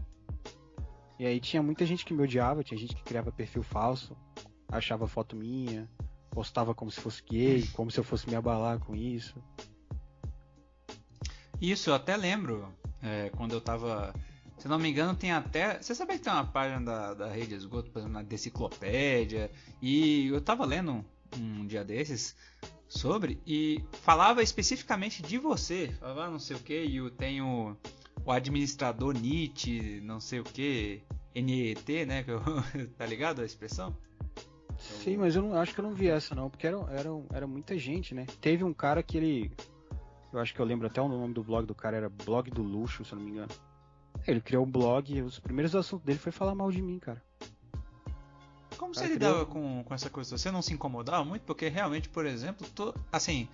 E aí tinha muita gente que me odiava, tinha gente que criava perfil falso, achava foto minha, postava como se fosse gay, *laughs* como se eu fosse me abalar com isso. Isso, eu até lembro, é, quando eu tava. Se não me engano, tem até. Você sabia que tem uma página da, da rede esgoto, por exemplo, na Deciclopédia, e eu tava lendo um dia desses sobre, e falava especificamente de você. Falava ah, não sei o que, e eu tenho o administrador Nietzsche, não sei o que, NET, né? *laughs* tá ligado a expressão? Sim, mas eu não acho que eu não vi essa não, porque era, era, era muita gente, né? Teve um cara que ele. Eu acho que eu lembro até o nome do blog do cara, era Blog do Luxo, se eu não me engano. Ele criou um blog e os primeiros assuntos dele foi falar mal de mim, cara. Como você lidava com, com essa coisa? Você não se incomodava muito? Porque realmente, por exemplo, assim,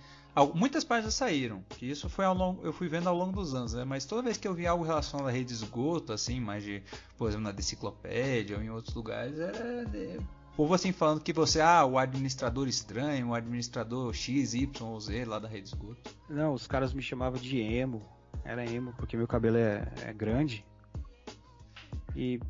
muitas páginas saíram. Que isso foi ao longo, eu fui vendo ao longo dos anos, né? Mas toda vez que eu via algo relacionado à rede de esgoto, assim, mais de, por exemplo, na Deciclopédia ou em outros lugares, era de, povo assim falando que você, ah, o administrador estranho, o administrador X, Y ou Z lá da rede de esgoto. Não, os caras me chamavam de emo. Era emo porque meu cabelo é, é grande. E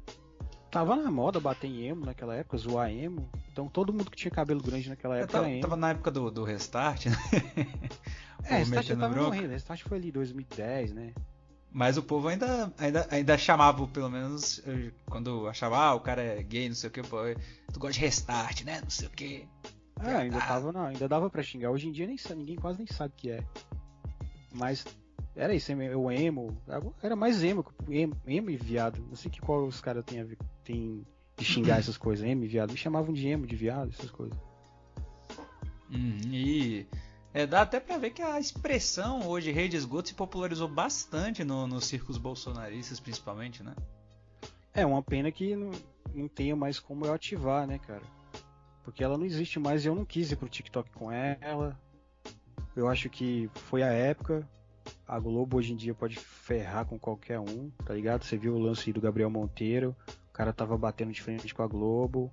tava na moda bater em emo naquela época, zoar emo. Então todo mundo que tinha cabelo grande naquela época tava, era emo. tava na época do, do Restart, né? *laughs* É, Restart já tava morrendo. Restart foi ali 2010, né? Mas o povo ainda, ainda, ainda chamava, pelo menos, quando achava, ah, o cara é gay, não sei o que, pô, tu gosta de restart, né? Não sei o que. Ah, ainda Ah. tava, não, ainda dava pra xingar. Hoje em dia nem ninguém quase nem sabe o que é. Mas era isso, o emo. Era mais emo, emo, emo e viado. Não sei que qual os caras têm a ver tem de xingar essas coisas, e viado. Me chamavam de emo, de viado, essas coisas. Uhum, e é, dá até pra ver que a expressão hoje rede de esgoto se popularizou bastante no- nos círculos bolsonaristas, principalmente, né? É uma pena que não, não tenha mais como eu ativar, né, cara? Porque ela não existe mais e eu não quis ir pro TikTok com ela. Eu acho que foi a época. A Globo hoje em dia pode ferrar com qualquer um, tá ligado? Você viu o lance do Gabriel Monteiro, o cara tava batendo de frente com a Globo.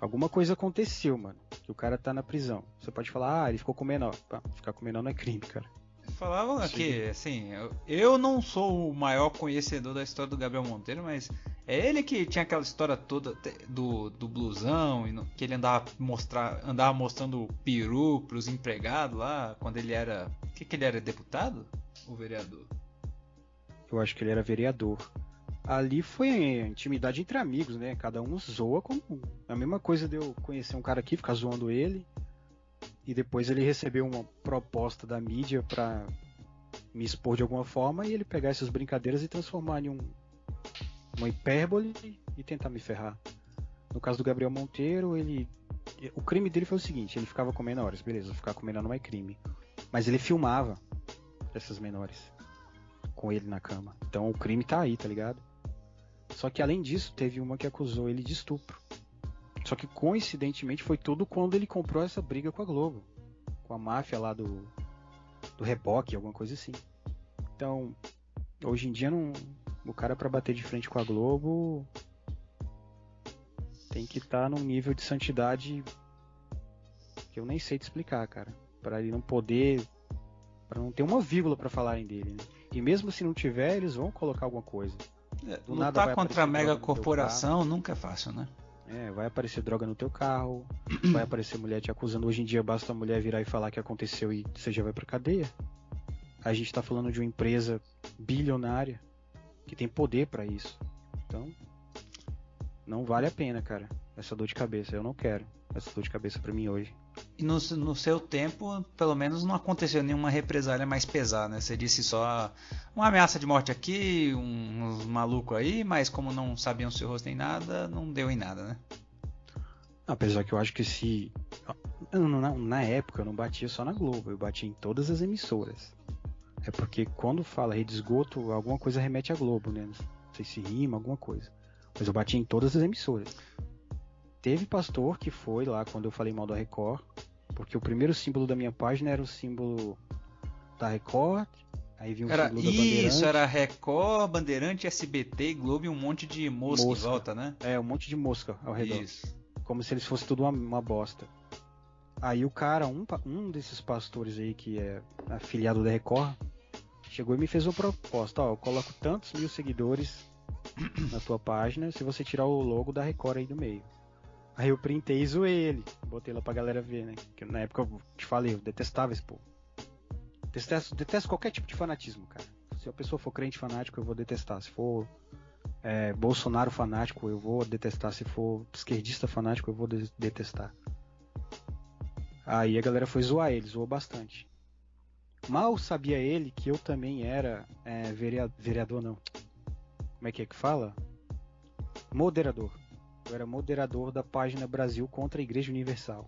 Alguma coisa aconteceu, mano. Que o cara tá na prisão. Você pode falar, ah, ele ficou com menor. Pá, ficar com menor não é crime, cara. Falavam aqui, assim, eu, não sou o maior conhecedor da história do Gabriel Monteiro, mas é ele que tinha aquela história toda do, do blusão, que ele andava, mostrar, andava mostrando o peru pros empregados lá, quando ele era. O que, que ele era? Deputado? Ou vereador? Eu acho que ele era vereador. Ali foi intimidade entre amigos, né? Cada um zoa como. A mesma coisa de eu conhecer um cara aqui, ficar zoando ele. E depois ele recebeu uma proposta da mídia pra me expor de alguma forma e ele pegar essas brincadeiras e transformar em um, uma hipérbole e tentar me ferrar. No caso do Gabriel Monteiro, ele. O crime dele foi o seguinte, ele ficava com menores, beleza, ficar com menor não é crime. Mas ele filmava essas menores com ele na cama. Então o crime tá aí, tá ligado? Só que além disso, teve uma que acusou ele de estupro. Só que coincidentemente foi tudo quando ele comprou essa briga com a Globo. Com a máfia lá do, do reboque, alguma coisa assim. Então, hoje em dia não, o cara pra bater de frente com a Globo tem que estar num nível de santidade que eu nem sei te explicar, cara. Pra ele não poder. Pra não ter uma vírgula pra falarem dele, né? E mesmo se não tiver, eles vão colocar alguma coisa. Do nada Lutar vai contra a mega corporação nunca é fácil, né? É, vai aparecer droga no teu carro, *clears throat* vai aparecer mulher te acusando. Hoje em dia basta a mulher virar e falar que aconteceu e você já vai pra cadeia. A gente tá falando de uma empresa bilionária que tem poder pra isso. Então, não vale a pena, cara. Essa dor de cabeça, eu não quero essa dor de cabeça pra mim hoje. E no, no seu tempo, pelo menos não aconteceu nenhuma represália mais pesada, né? Você disse só uma ameaça de morte aqui, um- uns malucos aí, mas como não sabiam seu rosto nem nada, não deu em nada, né? Apesar que eu acho que se. Na, na época eu não batia só na Globo, eu batia em todas as emissoras. É porque quando fala rede de esgoto, alguma coisa remete à Globo, né? Não sei se rima, alguma coisa. Mas eu bati em todas as emissoras. Teve pastor que foi lá quando eu falei mal da Record, porque o primeiro símbolo da minha página era o símbolo da Record, aí vinha o Era, símbolo da isso, Bandeirante. era Record, Bandeirante, SBT, Globo e um monte de mosca, Mosca. em volta, né? É, um monte de mosca ao redor. Isso. como se eles fossem tudo uma, uma bosta. Aí o cara, um, um desses pastores aí que é afiliado da Record, chegou e me fez uma proposta, ó, eu coloco tantos mil seguidores na tua página se você tirar o logo da Record aí do meio. Aí eu printei e zoei ele, botei lá pra galera ver, né? Que na época eu te falei, eu detestava esse povo. Detesto, detesto qualquer tipo de fanatismo, cara. Se a pessoa for crente fanático, eu vou detestar. Se for é, Bolsonaro fanático, eu vou detestar. Se for esquerdista fanático, eu vou de- detestar. Aí a galera foi zoar ele, zoou bastante. Mal sabia ele que eu também era é, verea- vereador, não. Como é que é que fala? Moderador. Eu era moderador da página Brasil contra a Igreja Universal.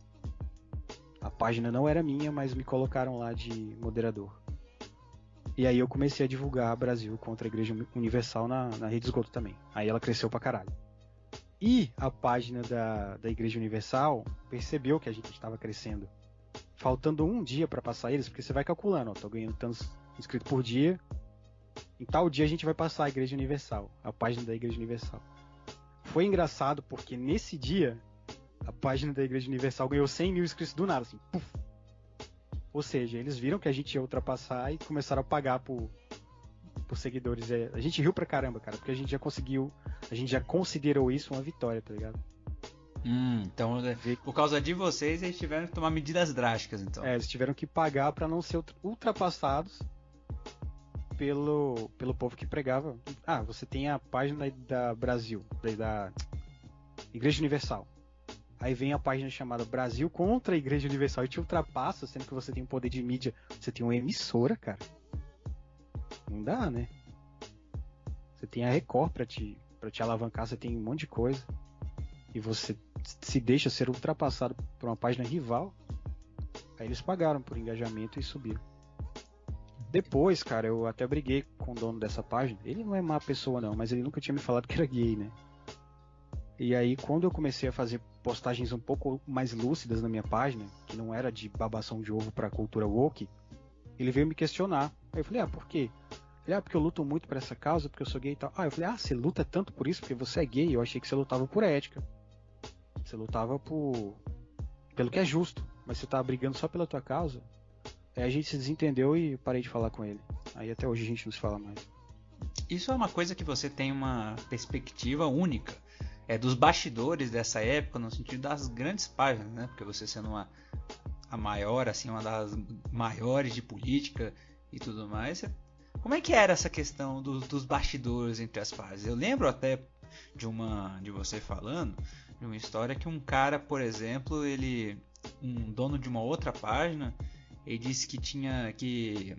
A página não era minha, mas me colocaram lá de moderador. E aí eu comecei a divulgar Brasil contra a Igreja Universal na, na rede esgoto também. Aí ela cresceu pra caralho. E a página da, da Igreja Universal percebeu que a gente estava crescendo. Faltando um dia pra passar eles, porque você vai calculando, ó, tô ganhando tantos inscritos por dia. Em tal dia a gente vai passar a Igreja Universal, a página da Igreja Universal. Foi engraçado porque nesse dia a página da Igreja Universal ganhou 100 mil inscritos do nada, assim, puf. Ou seja, eles viram que a gente ia ultrapassar e começaram a pagar por, por seguidores. É, A gente riu pra caramba, cara, porque a gente já conseguiu, a gente já considerou isso uma vitória, tá ligado? Hum, então, Ver- por causa de vocês, eles tiveram que tomar medidas drásticas, então. É, eles tiveram que pagar pra não ser ultra- ultrapassados pelo, pelo povo que pregava. Ah, você tem a página da Brasil, da, Igreja Universal. Aí vem a página chamada Brasil contra a Igreja Universal e te ultrapassa, sendo que você tem um poder de mídia. Você tem uma emissora, cara. Não dá, né? Você tem a Record pra te, pra te alavancar, você tem um monte de coisa. E você se deixa ser ultrapassado por uma página rival. Aí eles pagaram por engajamento e subiram. Depois, cara, eu até briguei com o dono dessa página. Ele não é má pessoa, não, mas ele nunca tinha me falado que era gay, né? E aí, quando eu comecei a fazer postagens um pouco mais lúcidas na minha página, que não era de babação de ovo pra cultura woke, ele veio me questionar. Aí eu falei, ah, por quê? Ele, ah, porque eu luto muito por essa causa, porque eu sou gay e tal. Ah, eu falei, ah, você luta tanto por isso porque você é gay? Eu achei que você lutava por ética. Você lutava por. pelo que é justo. Mas você tava brigando só pela tua causa. Aí a gente se desentendeu e parei de falar com ele. Aí até hoje a gente não se fala mais. Isso é uma coisa que você tem uma perspectiva única. É dos bastidores dessa época, no sentido das grandes páginas, né? Porque você sendo uma a maior, assim, uma das maiores de política e tudo mais. Você... Como é que era essa questão do, dos bastidores entre as páginas? Eu lembro até de uma de você falando de uma história que um cara, por exemplo, ele um dono de uma outra página, ele disse que tinha que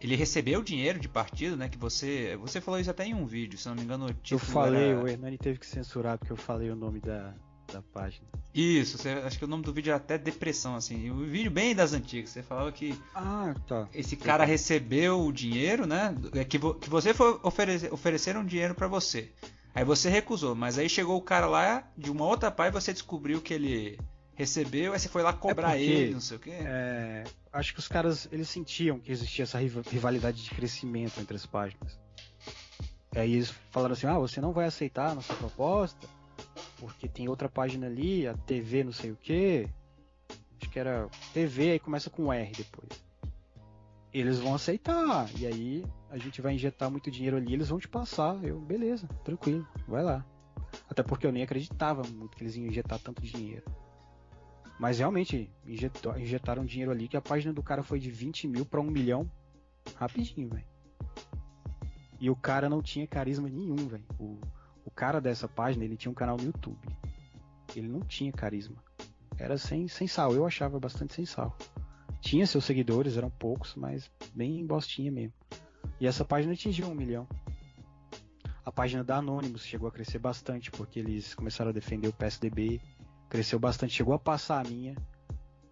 ele recebeu dinheiro de partido, né? Que você. Você falou isso até em um vídeo, se não me engano. O eu falei, era... o Hernani teve que censurar porque eu falei o nome da, da página. Isso, você, acho que o nome do vídeo era até depressão, assim. Um vídeo bem das antigas. Você falava que ah, tá. esse cara recebeu o dinheiro, né? É que, vo, que você foi oferecer, ofereceram dinheiro para você. Aí você recusou, mas aí chegou o cara lá de uma outra página e você descobriu que ele recebeu, aí você foi lá cobrar é porque, ele, não sei o quê. É, acho que os caras eles sentiam que existia essa rivalidade de crescimento entre as páginas. Aí eles falaram assim: ah, você não vai aceitar a nossa proposta, porque tem outra página ali, a TV não sei o quê. Acho que era TV, aí começa com R depois. Eles vão aceitar, e aí a gente vai injetar muito dinheiro ali, eles vão te passar. Eu, beleza, tranquilo, vai lá. Até porque eu nem acreditava muito que eles iam injetar tanto dinheiro. Mas realmente, injetou, injetaram dinheiro ali que a página do cara foi de 20 mil para 1 milhão rapidinho, velho. E o cara não tinha carisma nenhum, velho. O, o cara dessa página, ele tinha um canal no YouTube. Ele não tinha carisma. Era sem, sem sal. Eu achava bastante sem sal. Tinha seus seguidores, eram poucos, mas bem bostinha mesmo. E essa página atingiu um milhão. A página da Anonymous chegou a crescer bastante, porque eles começaram a defender o PSDB Cresceu bastante, chegou a passar a minha.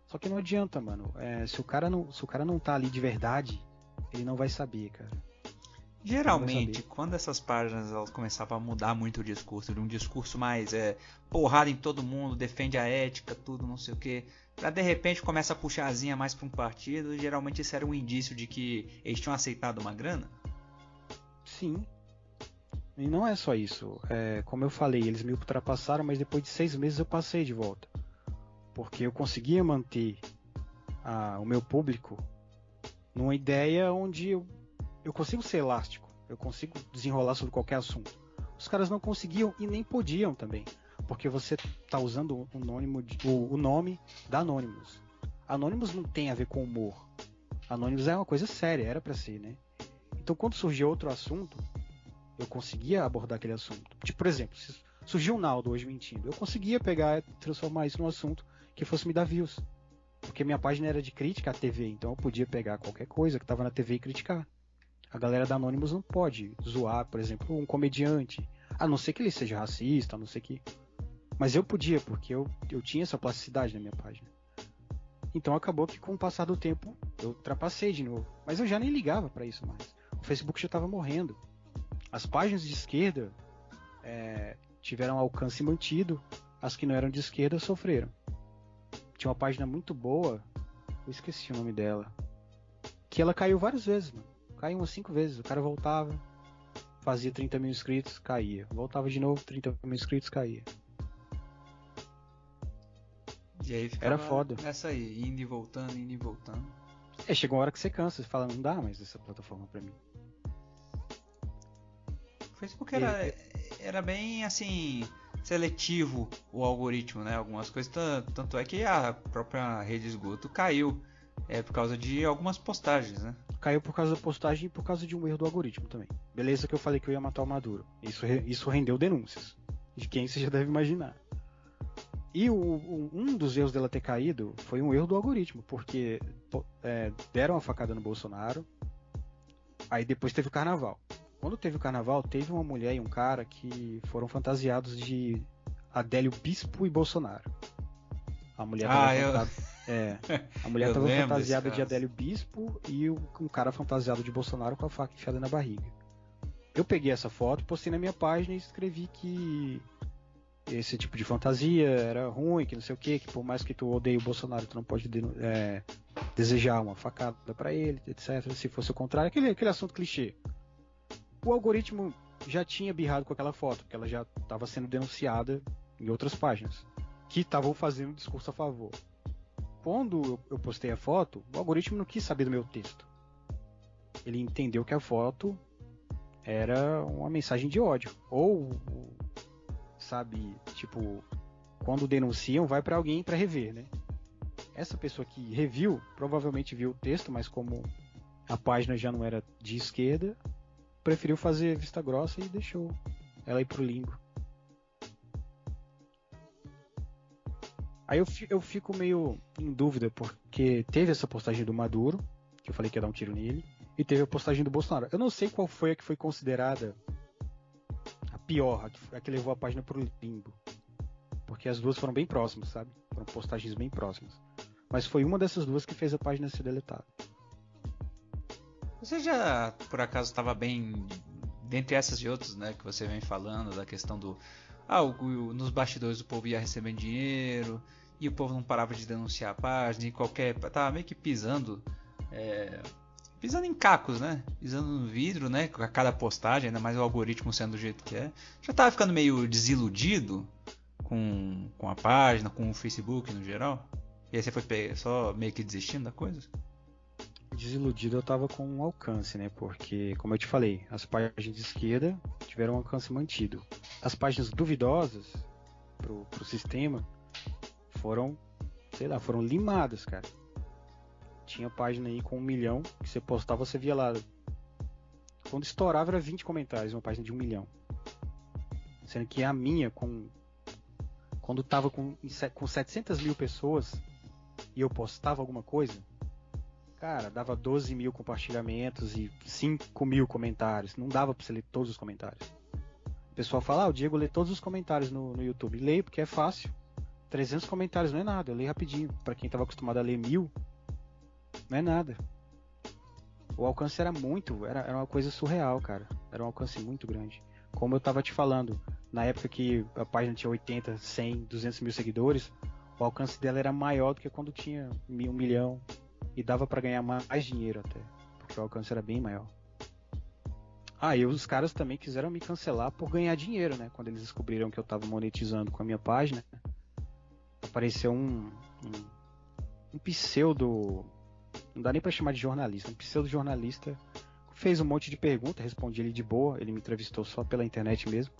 Só que não adianta, mano. É, se, o cara não, se o cara não tá ali de verdade, ele não vai saber, cara. Geralmente, quando essas páginas elas começavam a mudar muito o discurso, de um discurso mais é, porrada em todo mundo, defende a ética, tudo, não sei o que, pra de repente começa a puxar asinha mais pra um partido, geralmente isso era um indício de que eles tinham aceitado uma grana? Sim, e não é só isso. É, como eu falei, eles me ultrapassaram, mas depois de seis meses eu passei de volta. Porque eu conseguia manter a, o meu público numa ideia onde eu, eu consigo ser elástico. Eu consigo desenrolar sobre qualquer assunto. Os caras não conseguiam e nem podiam também. Porque você está usando o, de, o, o nome da Anonymous. Anonymous não tem a ver com humor. Anonymous é uma coisa séria, era para ser, né? Então quando surgiu outro assunto, eu conseguia abordar aquele assunto. Tipo, por exemplo, se surgiu um Naldo hoje mentindo, eu conseguia pegar transformar isso num assunto que fosse me dar views. Porque minha página era de crítica à TV, então eu podia pegar qualquer coisa que estava na TV e criticar. A galera da Anonymous não pode zoar, por exemplo, um comediante, a não ser que ele seja racista, a não ser que. Mas eu podia, porque eu, eu tinha essa plasticidade na minha página. Então acabou que com o passar do tempo eu ultrapassei de novo. Mas eu já nem ligava para isso mais. O Facebook já estava morrendo as páginas de esquerda é, tiveram alcance mantido, as que não eram de esquerda sofreram. Tinha uma página muito boa, eu esqueci o nome dela, que ela caiu várias vezes, mano. Caiu umas 5 vezes. O cara voltava, fazia 30 mil inscritos, caía. Voltava de novo, 30 mil inscritos, caía. E aí Era foda. Essa aí, indo e voltando, indo e voltando. É, chegou uma hora que você cansa, você fala, não dá mais essa plataforma pra mim. Facebook era, era bem assim seletivo o algoritmo, né? Algumas coisas tanto é que a própria rede de esgoto caiu é por causa de algumas postagens, né? Caiu por causa da postagem e por causa de um erro do algoritmo também. Beleza que eu falei que eu ia matar o Maduro. Isso, isso rendeu denúncias. De quem você já deve imaginar. E o, o, um dos erros dela ter caído foi um erro do algoritmo, porque é, deram uma facada no Bolsonaro, aí depois teve o carnaval. Quando teve o carnaval, teve uma mulher e um cara que foram fantasiados de Adélio Bispo e Bolsonaro. A mulher ah, eu... é, a mulher *laughs* estava fantasiada de Adélio Bispo e um cara fantasiado de Bolsonaro com a faca enfiada na barriga. Eu peguei essa foto, postei na minha página e escrevi que esse tipo de fantasia era ruim, que não sei o que, que por mais que tu odeie o Bolsonaro, tu não pode é, desejar uma facada para ele, etc. Se fosse o contrário, aquele, aquele assunto clichê. O algoritmo já tinha birrado com aquela foto, porque ela já estava sendo denunciada em outras páginas, que estavam fazendo discurso a favor. Quando eu postei a foto, o algoritmo não quis saber do meu texto. Ele entendeu que a foto era uma mensagem de ódio. Ou, sabe, tipo, quando denunciam, vai para alguém para rever, né? Essa pessoa que reviu provavelmente viu o texto, mas como a página já não era de esquerda, preferiu fazer vista grossa e deixou ela ir pro limbo. Aí eu, eu fico meio em dúvida, porque teve essa postagem do Maduro, que eu falei que ia dar um tiro nele, e teve a postagem do Bolsonaro. Eu não sei qual foi a que foi considerada a pior, a que, a que levou a página pro limbo. Porque as duas foram bem próximas, sabe? Foram postagens bem próximas. Mas foi uma dessas duas que fez a página ser deletada. Você já, por acaso, estava bem. Dentre essas e outras, né, que você vem falando, da questão do. Ah, o, nos bastidores o povo ia recebendo dinheiro, e o povo não parava de denunciar a página, e qualquer. Tava meio que pisando. É, pisando em cacos, né? Pisando no vidro, né? Com cada postagem, ainda mais o algoritmo sendo do jeito que é. Já tava ficando meio desiludido com, com a página, com o Facebook no geral. E aí você foi só meio que desistindo da coisa? Desiludido eu tava com um alcance, né? Porque, como eu te falei, as páginas de esquerda tiveram um alcance mantido. As páginas duvidosas pro, pro sistema foram, sei lá, foram limadas, cara tinha página aí com um milhão, que você postava, você via lá. Quando estourava era 20 comentários, uma página de um milhão. Sendo que a minha, com quando tava com, com 700 mil pessoas e eu postava alguma coisa, cara, dava 12 mil compartilhamentos e 5 mil comentários. Não dava pra você ler todos os comentários. O pessoal fala, ah, o Diego lê todos os comentários no, no YouTube. Leio porque é fácil. 300 comentários não é nada, eu leio rapidinho. Para quem tava acostumado a ler mil, não é nada. O alcance era muito, era, era uma coisa surreal, cara. Era um alcance muito grande. Como eu tava te falando, na época que a página tinha 80, 100, 200 mil seguidores, o alcance dela era maior do que quando tinha um milhão. E dava para ganhar mais dinheiro até, porque o alcance era bem maior. Ah, e os caras também quiseram me cancelar por ganhar dinheiro, né? Quando eles descobriram que eu tava monetizando com a minha página, apareceu um, um, um pseudo não dá nem para chamar de jornalista, um pseudo-jornalista, fez um monte de perguntas, respondi ele de boa, ele me entrevistou só pela internet mesmo.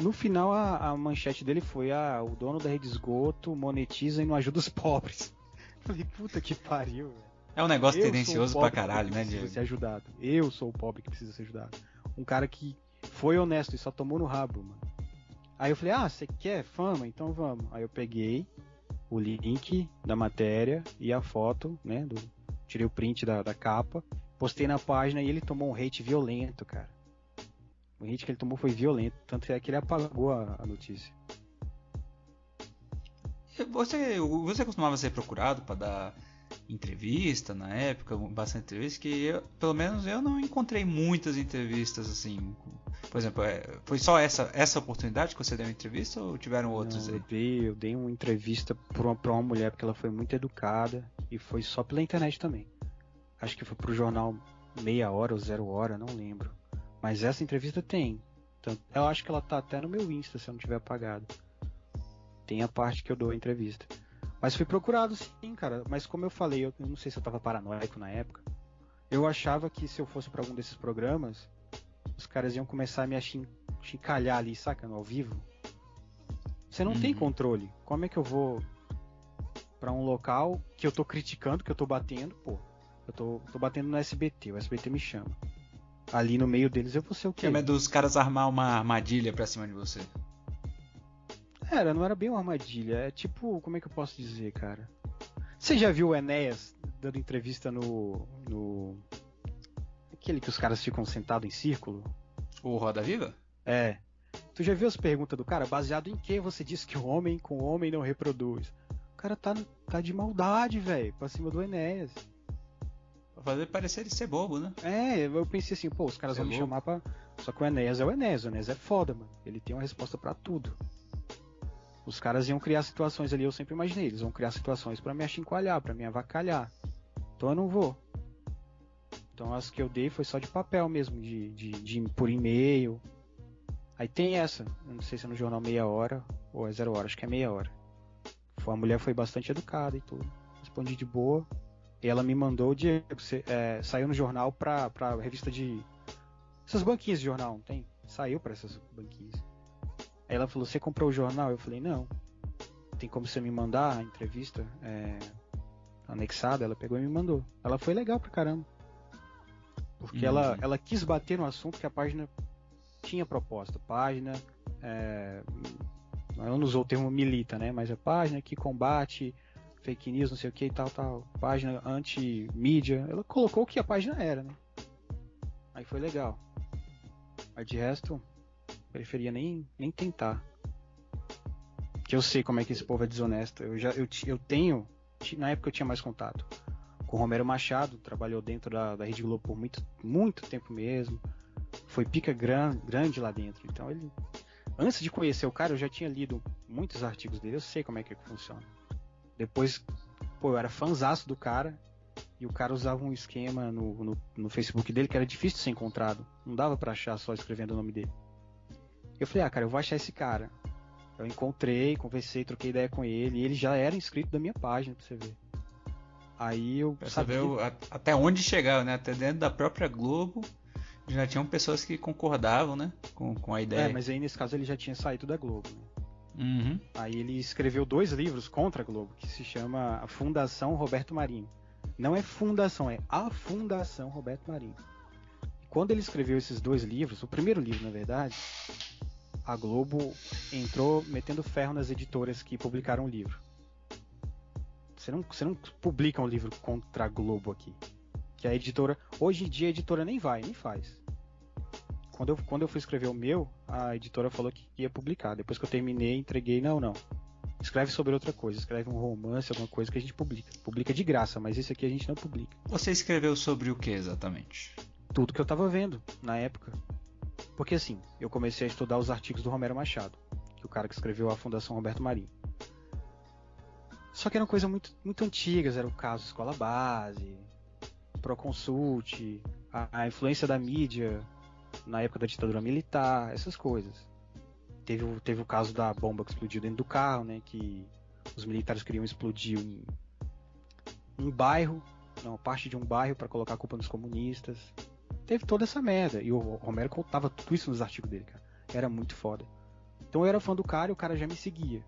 No final, a, a manchete dele foi: ah, o dono da rede esgoto monetiza e não ajuda os *laughs* pobres. Falei, puta que pariu, velho. É um negócio eu tendencioso pra caralho, né, Diego? ser ajudado. Eu sou o pobre que precisa ser ajudado. Um cara que foi honesto e só tomou no rabo, mano. Aí eu falei, ah, você quer fama? Então vamos. Aí eu peguei, o link da matéria e a foto, né? Do, tirei o print da, da capa, postei na página e ele tomou um hate violento, cara. O hate que ele tomou foi violento, tanto é que ele apagou a, a notícia. Você, você costumava ser procurado para dar entrevista na época, bastante entrevista, que eu, pelo menos eu não encontrei muitas entrevistas assim. Por exemplo, é, foi só essa, essa oportunidade que você deu uma entrevista ou tiveram outras não, aí? Eu dei, eu dei uma entrevista para uma, uma mulher porque ela foi muito educada e foi só pela internet também. Acho que foi pro jornal Meia Hora ou Zero Hora, não lembro. Mas essa entrevista tem. Eu acho que ela tá até no meu Insta, se eu não tiver apagado. Tem a parte que eu dou a entrevista. Mas fui procurado sim, cara. Mas como eu falei, eu não sei se eu tava paranoico na época. Eu achava que se eu fosse para algum desses programas, os caras iam começar a me chincalhar ali, saca? No ao vivo. Você não uhum. tem controle. Como é que eu vou para um local que eu tô criticando, que eu tô batendo, pô. Eu tô, tô batendo no SBT, o SBT me chama. Ali no meio deles eu vou ser o quê? É medo dos caras armar uma armadilha pra cima de você. Era, não era bem uma armadilha. É tipo, como é que eu posso dizer, cara? Você já viu o Enéas dando entrevista no. no. Aquele que os caras ficam sentados em círculo? O Roda Viva? É. Tu já viu as perguntas do cara? Baseado em que você disse que o homem com homem não reproduz? O cara tá, tá de maldade, velho, pra cima do Enéas. Pra fazer parecer ele ser bobo, né? É, eu pensei assim, pô, os caras vão me chamar pra. Só que o Enéas é o Enéas, o Enéas é foda, mano. Ele tem uma resposta para tudo. Os caras iam criar situações ali, eu sempre imaginei, eles vão criar situações para me achincoalhar, para me avacalhar. Então eu não vou. Então as que eu dei foi só de papel mesmo, de, de, de por e-mail. Aí tem essa, não sei se é no jornal meia hora ou é zero hora, acho que é meia hora. A mulher foi bastante educada e tudo. Respondi de boa. E ela me mandou, Diego, você, é, saiu no jornal pra, pra revista de. Essas banquinhas de jornal, não tem? Saiu para essas banquinhas. Aí ela falou, você comprou o jornal? Eu falei, não. Tem como você me mandar a entrevista é, anexada? Ela pegou e me mandou. Ela foi legal pra caramba. Porque ela, ela quis bater no assunto que a página tinha proposta. Página. É, ela não usou o termo milita, né? Mas a página que combate fake news, não sei o que e tal, tal. Página anti-mídia. Ela colocou o que a página era, né? Aí foi legal. Mas de resto, preferia nem, nem tentar. Que eu sei como é que esse povo é desonesto. Eu já eu, eu tenho, na época eu tinha mais contato com o Romero Machado, trabalhou dentro da, da Rede Globo por muito, muito tempo mesmo. Foi pica gran, grande lá dentro. Então ele. Antes de conhecer o cara, eu já tinha lido muitos artigos dele, eu sei como é que funciona. Depois, pô, eu era fanzaço do cara, e o cara usava um esquema no, no, no, Facebook dele que era difícil de ser encontrado. Não dava para achar só escrevendo o nome dele. Eu falei, ah, cara, eu vou achar esse cara. Eu encontrei, conversei, troquei ideia com ele, e ele já era inscrito da minha página, pra você ver. Aí eu pra sabia... Ver até onde chegava, né? Até dentro da própria Globo já tinham pessoas que concordavam, né? Com, com a ideia. É, mas aí nesse caso ele já tinha saído da Globo, né? Uhum. Aí ele escreveu dois livros contra a Globo, que se chama A Fundação Roberto Marinho. Não é fundação, é a Fundação Roberto Marinho. Quando ele escreveu esses dois livros, o primeiro livro, na verdade, a Globo entrou metendo ferro nas editoras que publicaram o livro. Você não, você não publica um livro contra a Globo aqui. Que a editora. Hoje em dia a editora nem vai, nem faz. Quando eu, quando eu fui escrever o meu, a editora falou que ia publicar. Depois que eu terminei, entreguei, não, não. Escreve sobre outra coisa, escreve um romance, alguma coisa que a gente publica. Publica de graça, mas esse aqui a gente não publica. Você escreveu sobre o que exatamente? Tudo que eu tava vendo na época. Porque assim, eu comecei a estudar os artigos do Romero Machado, que é o cara que escreveu a Fundação Roberto Marinho. Só que eram coisas muito, muito antigas, era o caso Escola Base, Proconsult, a, a influência da mídia na época da ditadura militar, essas coisas. Teve, teve o caso da bomba que explodiu dentro do carro, né? Que os militares queriam explodir um, um bairro, não, parte de um bairro para colocar a culpa nos comunistas. Teve toda essa merda. E o Romero contava tudo isso nos artigos dele, cara. Era muito foda. Então eu era fã do cara e o cara já me seguia.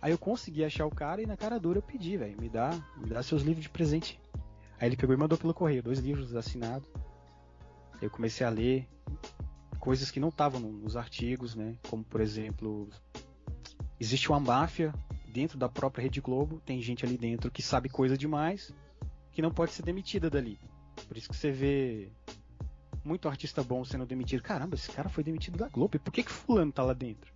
Aí eu consegui achar o cara e na cara dura eu pedi, velho, me dá, me dá seus livros de presente. Aí ele pegou e mandou pelo correio, dois livros assinados. Eu comecei a ler, coisas que não estavam nos artigos, né? Como por exemplo, existe uma máfia dentro da própria Rede Globo, tem gente ali dentro que sabe coisa demais, que não pode ser demitida dali. Por isso que você vê muito artista bom sendo demitido. Caramba, esse cara foi demitido da Globo. E por que que fulano tá lá dentro?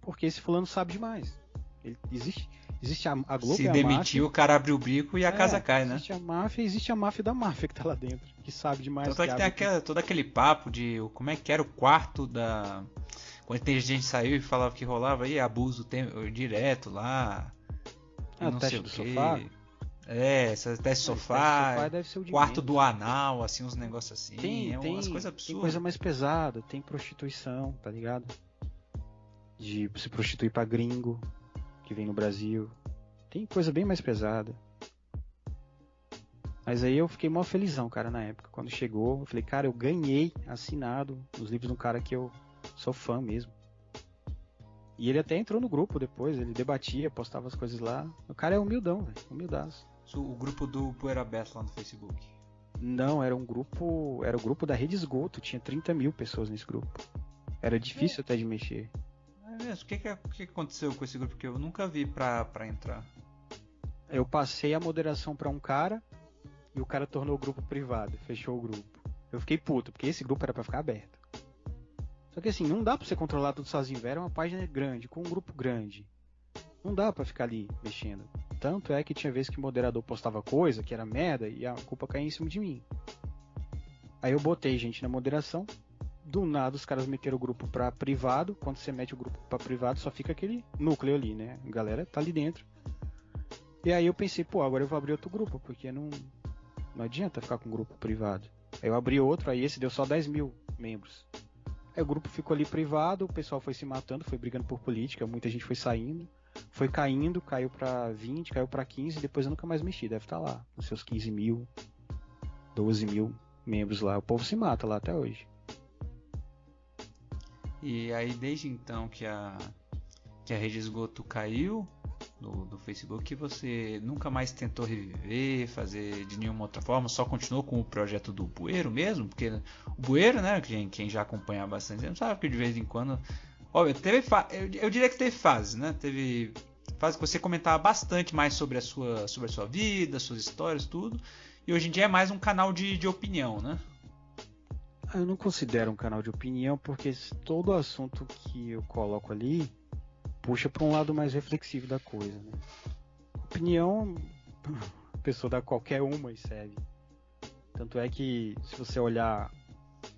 Porque esse fulano sabe demais. Ele, existe, existe a, a Globo. Se demitir, o cara abre o bico e a é, casa cai, né? Existe a máfia, existe a máfia da máfia que tá lá dentro, que sabe demais. É que, tem aquela, todo aquele papo de como é que era o quarto da. Quando a gente saiu e falava que rolava aí abuso tem, direto lá. Ah, não teste do sofá? É, teste sofá, sofá quarto do anal, assim, uns negócios assim. Tem, é tem, umas coisas absurdas. Tem coisa mais pesada, tem prostituição, tá ligado? De se prostituir pra gringo que vem no Brasil. Tem coisa bem mais pesada. Mas aí eu fiquei mó felizão, cara, na época. Quando chegou, eu falei, cara, eu ganhei assinado os livros de um cara que eu sou fã mesmo. E ele até entrou no grupo depois, ele debatia, postava as coisas lá. O cara é humildão, velho, humildaço. O grupo do Poeira Best lá no Facebook? Não, era um grupo. Era o grupo da Rede Esgoto, tinha 30 mil pessoas nesse grupo. Era difícil é. até de mexer. É mesmo? O que, que, que aconteceu com esse grupo? Porque eu nunca vi pra, pra entrar. Eu passei a moderação para um cara e o cara tornou o grupo privado, fechou o grupo. Eu fiquei puto, porque esse grupo era para ficar aberto. Só que assim, não dá pra você controlar tudo sozinho, velho. Era uma página grande, com um grupo grande. Não dá para ficar ali mexendo. Tanto é que tinha vezes que o moderador postava coisa que era merda e a culpa caía em cima de mim. Aí eu botei gente na moderação do nada os caras meteram o grupo pra privado. Quando você mete o grupo pra privado, só fica aquele núcleo ali, né? A galera tá ali dentro. E aí eu pensei, pô, agora eu vou abrir outro grupo, porque não, não adianta ficar com um grupo privado. Aí eu abri outro, aí esse deu só 10 mil membros. Aí o grupo ficou ali privado, o pessoal foi se matando, foi brigando por política, muita gente foi saindo, foi caindo, caiu pra 20, caiu pra 15, depois eu nunca mais mexi, deve estar lá, nos seus 15 mil, 12 mil membros lá. O povo se mata lá até hoje. E aí desde então que a que a rede de esgoto caiu do, do Facebook, você nunca mais tentou reviver, fazer de nenhuma outra forma, só continuou com o projeto do Bueiro mesmo? Porque o Bueiro, né, quem, quem já acompanha bastante tempo, sabe que de vez em quando. Óbvio, teve eu, eu diria que teve fases, né? Teve fase que você comentava bastante mais sobre a sua, sobre a sua vida, suas histórias, tudo. E hoje em dia é mais um canal de, de opinião, né? Eu não considero um canal de opinião porque todo assunto que eu coloco ali puxa para um lado mais reflexivo da coisa. Né? Opinião, a pessoa dá qualquer uma e serve. Tanto é que se você olhar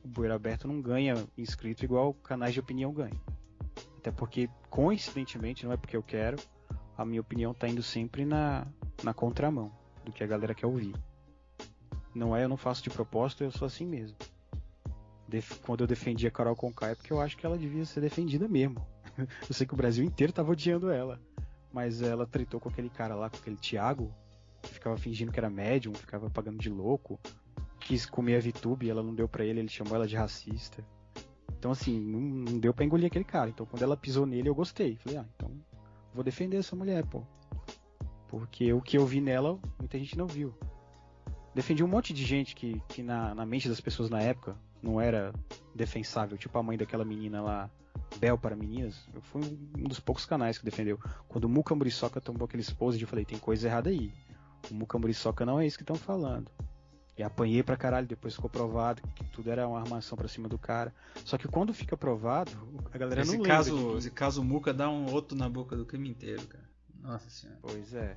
o Bueiro Aberto não ganha inscrito igual canais de opinião ganham. Até porque, coincidentemente, não é porque eu quero, a minha opinião está indo sempre na, na contramão do que a galera quer ouvir. Não é, eu não faço de propósito, eu sou assim mesmo. Def quando eu defendi a Carol Conká é porque eu acho que ela devia ser defendida mesmo. *laughs* eu sei que o Brasil inteiro tava odiando ela. Mas ela tretou com aquele cara lá, com aquele Thiago, que ficava fingindo que era médium, ficava pagando de louco. Quis comer a VTube, ela não deu para ele, ele chamou ela de racista. Então, assim, não, deu pra engolir aquele cara. Então, quando ela pisou nele, eu gostei. Falei, ah, então vou defender essa mulher, pô. Porque o que eu vi nela, muita gente não viu. Defendi um monte de gente que, que na, na mente das pessoas na época não era defensável. Tipo a mãe daquela menina lá, Bel para meninas. Eu fui um dos poucos canais que defendeu. Quando o Muka Muriçoca tomou aquele esposo, eu falei, tem coisa errada aí. O Muka Muriçoca não é isso que estão falando. E apanhei pra caralho, depois ficou provado que tudo era uma armação pra cima do cara. Só que quando fica provado, a galera esse não caso, lembra. De... Esse caso Muca dá um outro na boca do crime inteiro, cara. Nossa senhora. Pois é.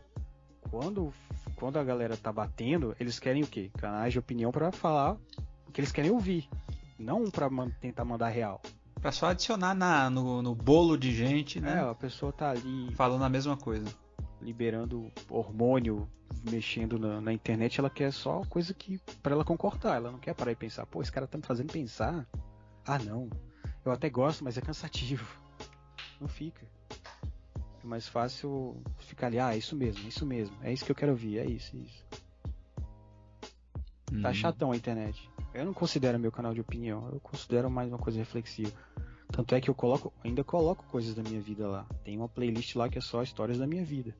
Quando, quando a galera tá batendo, eles querem o quê? Canais de opinião para falar o que eles querem ouvir. Não pra man tentar mandar real. Pra só adicionar na, no, no bolo de gente, né? É, a pessoa tá ali. Falando a mesma coisa. Liberando hormônio, mexendo na, na, internet, ela quer só coisa que para ela concordar. Ela não quer parar e pensar, pô, esse cara tá me fazendo pensar. Ah, não. Eu até gosto, mas é cansativo. Não fica. É mais fácil ficar ali, ah, é isso mesmo, é isso mesmo. É isso que eu quero ouvir, é isso, é isso. Tá uhum. chatão a internet. Eu não considero meu canal de opinião, eu considero mais uma coisa reflexiva. Tanto é que eu coloco, ainda coloco coisas da minha vida lá. Tem uma playlist lá que é só histórias da minha vida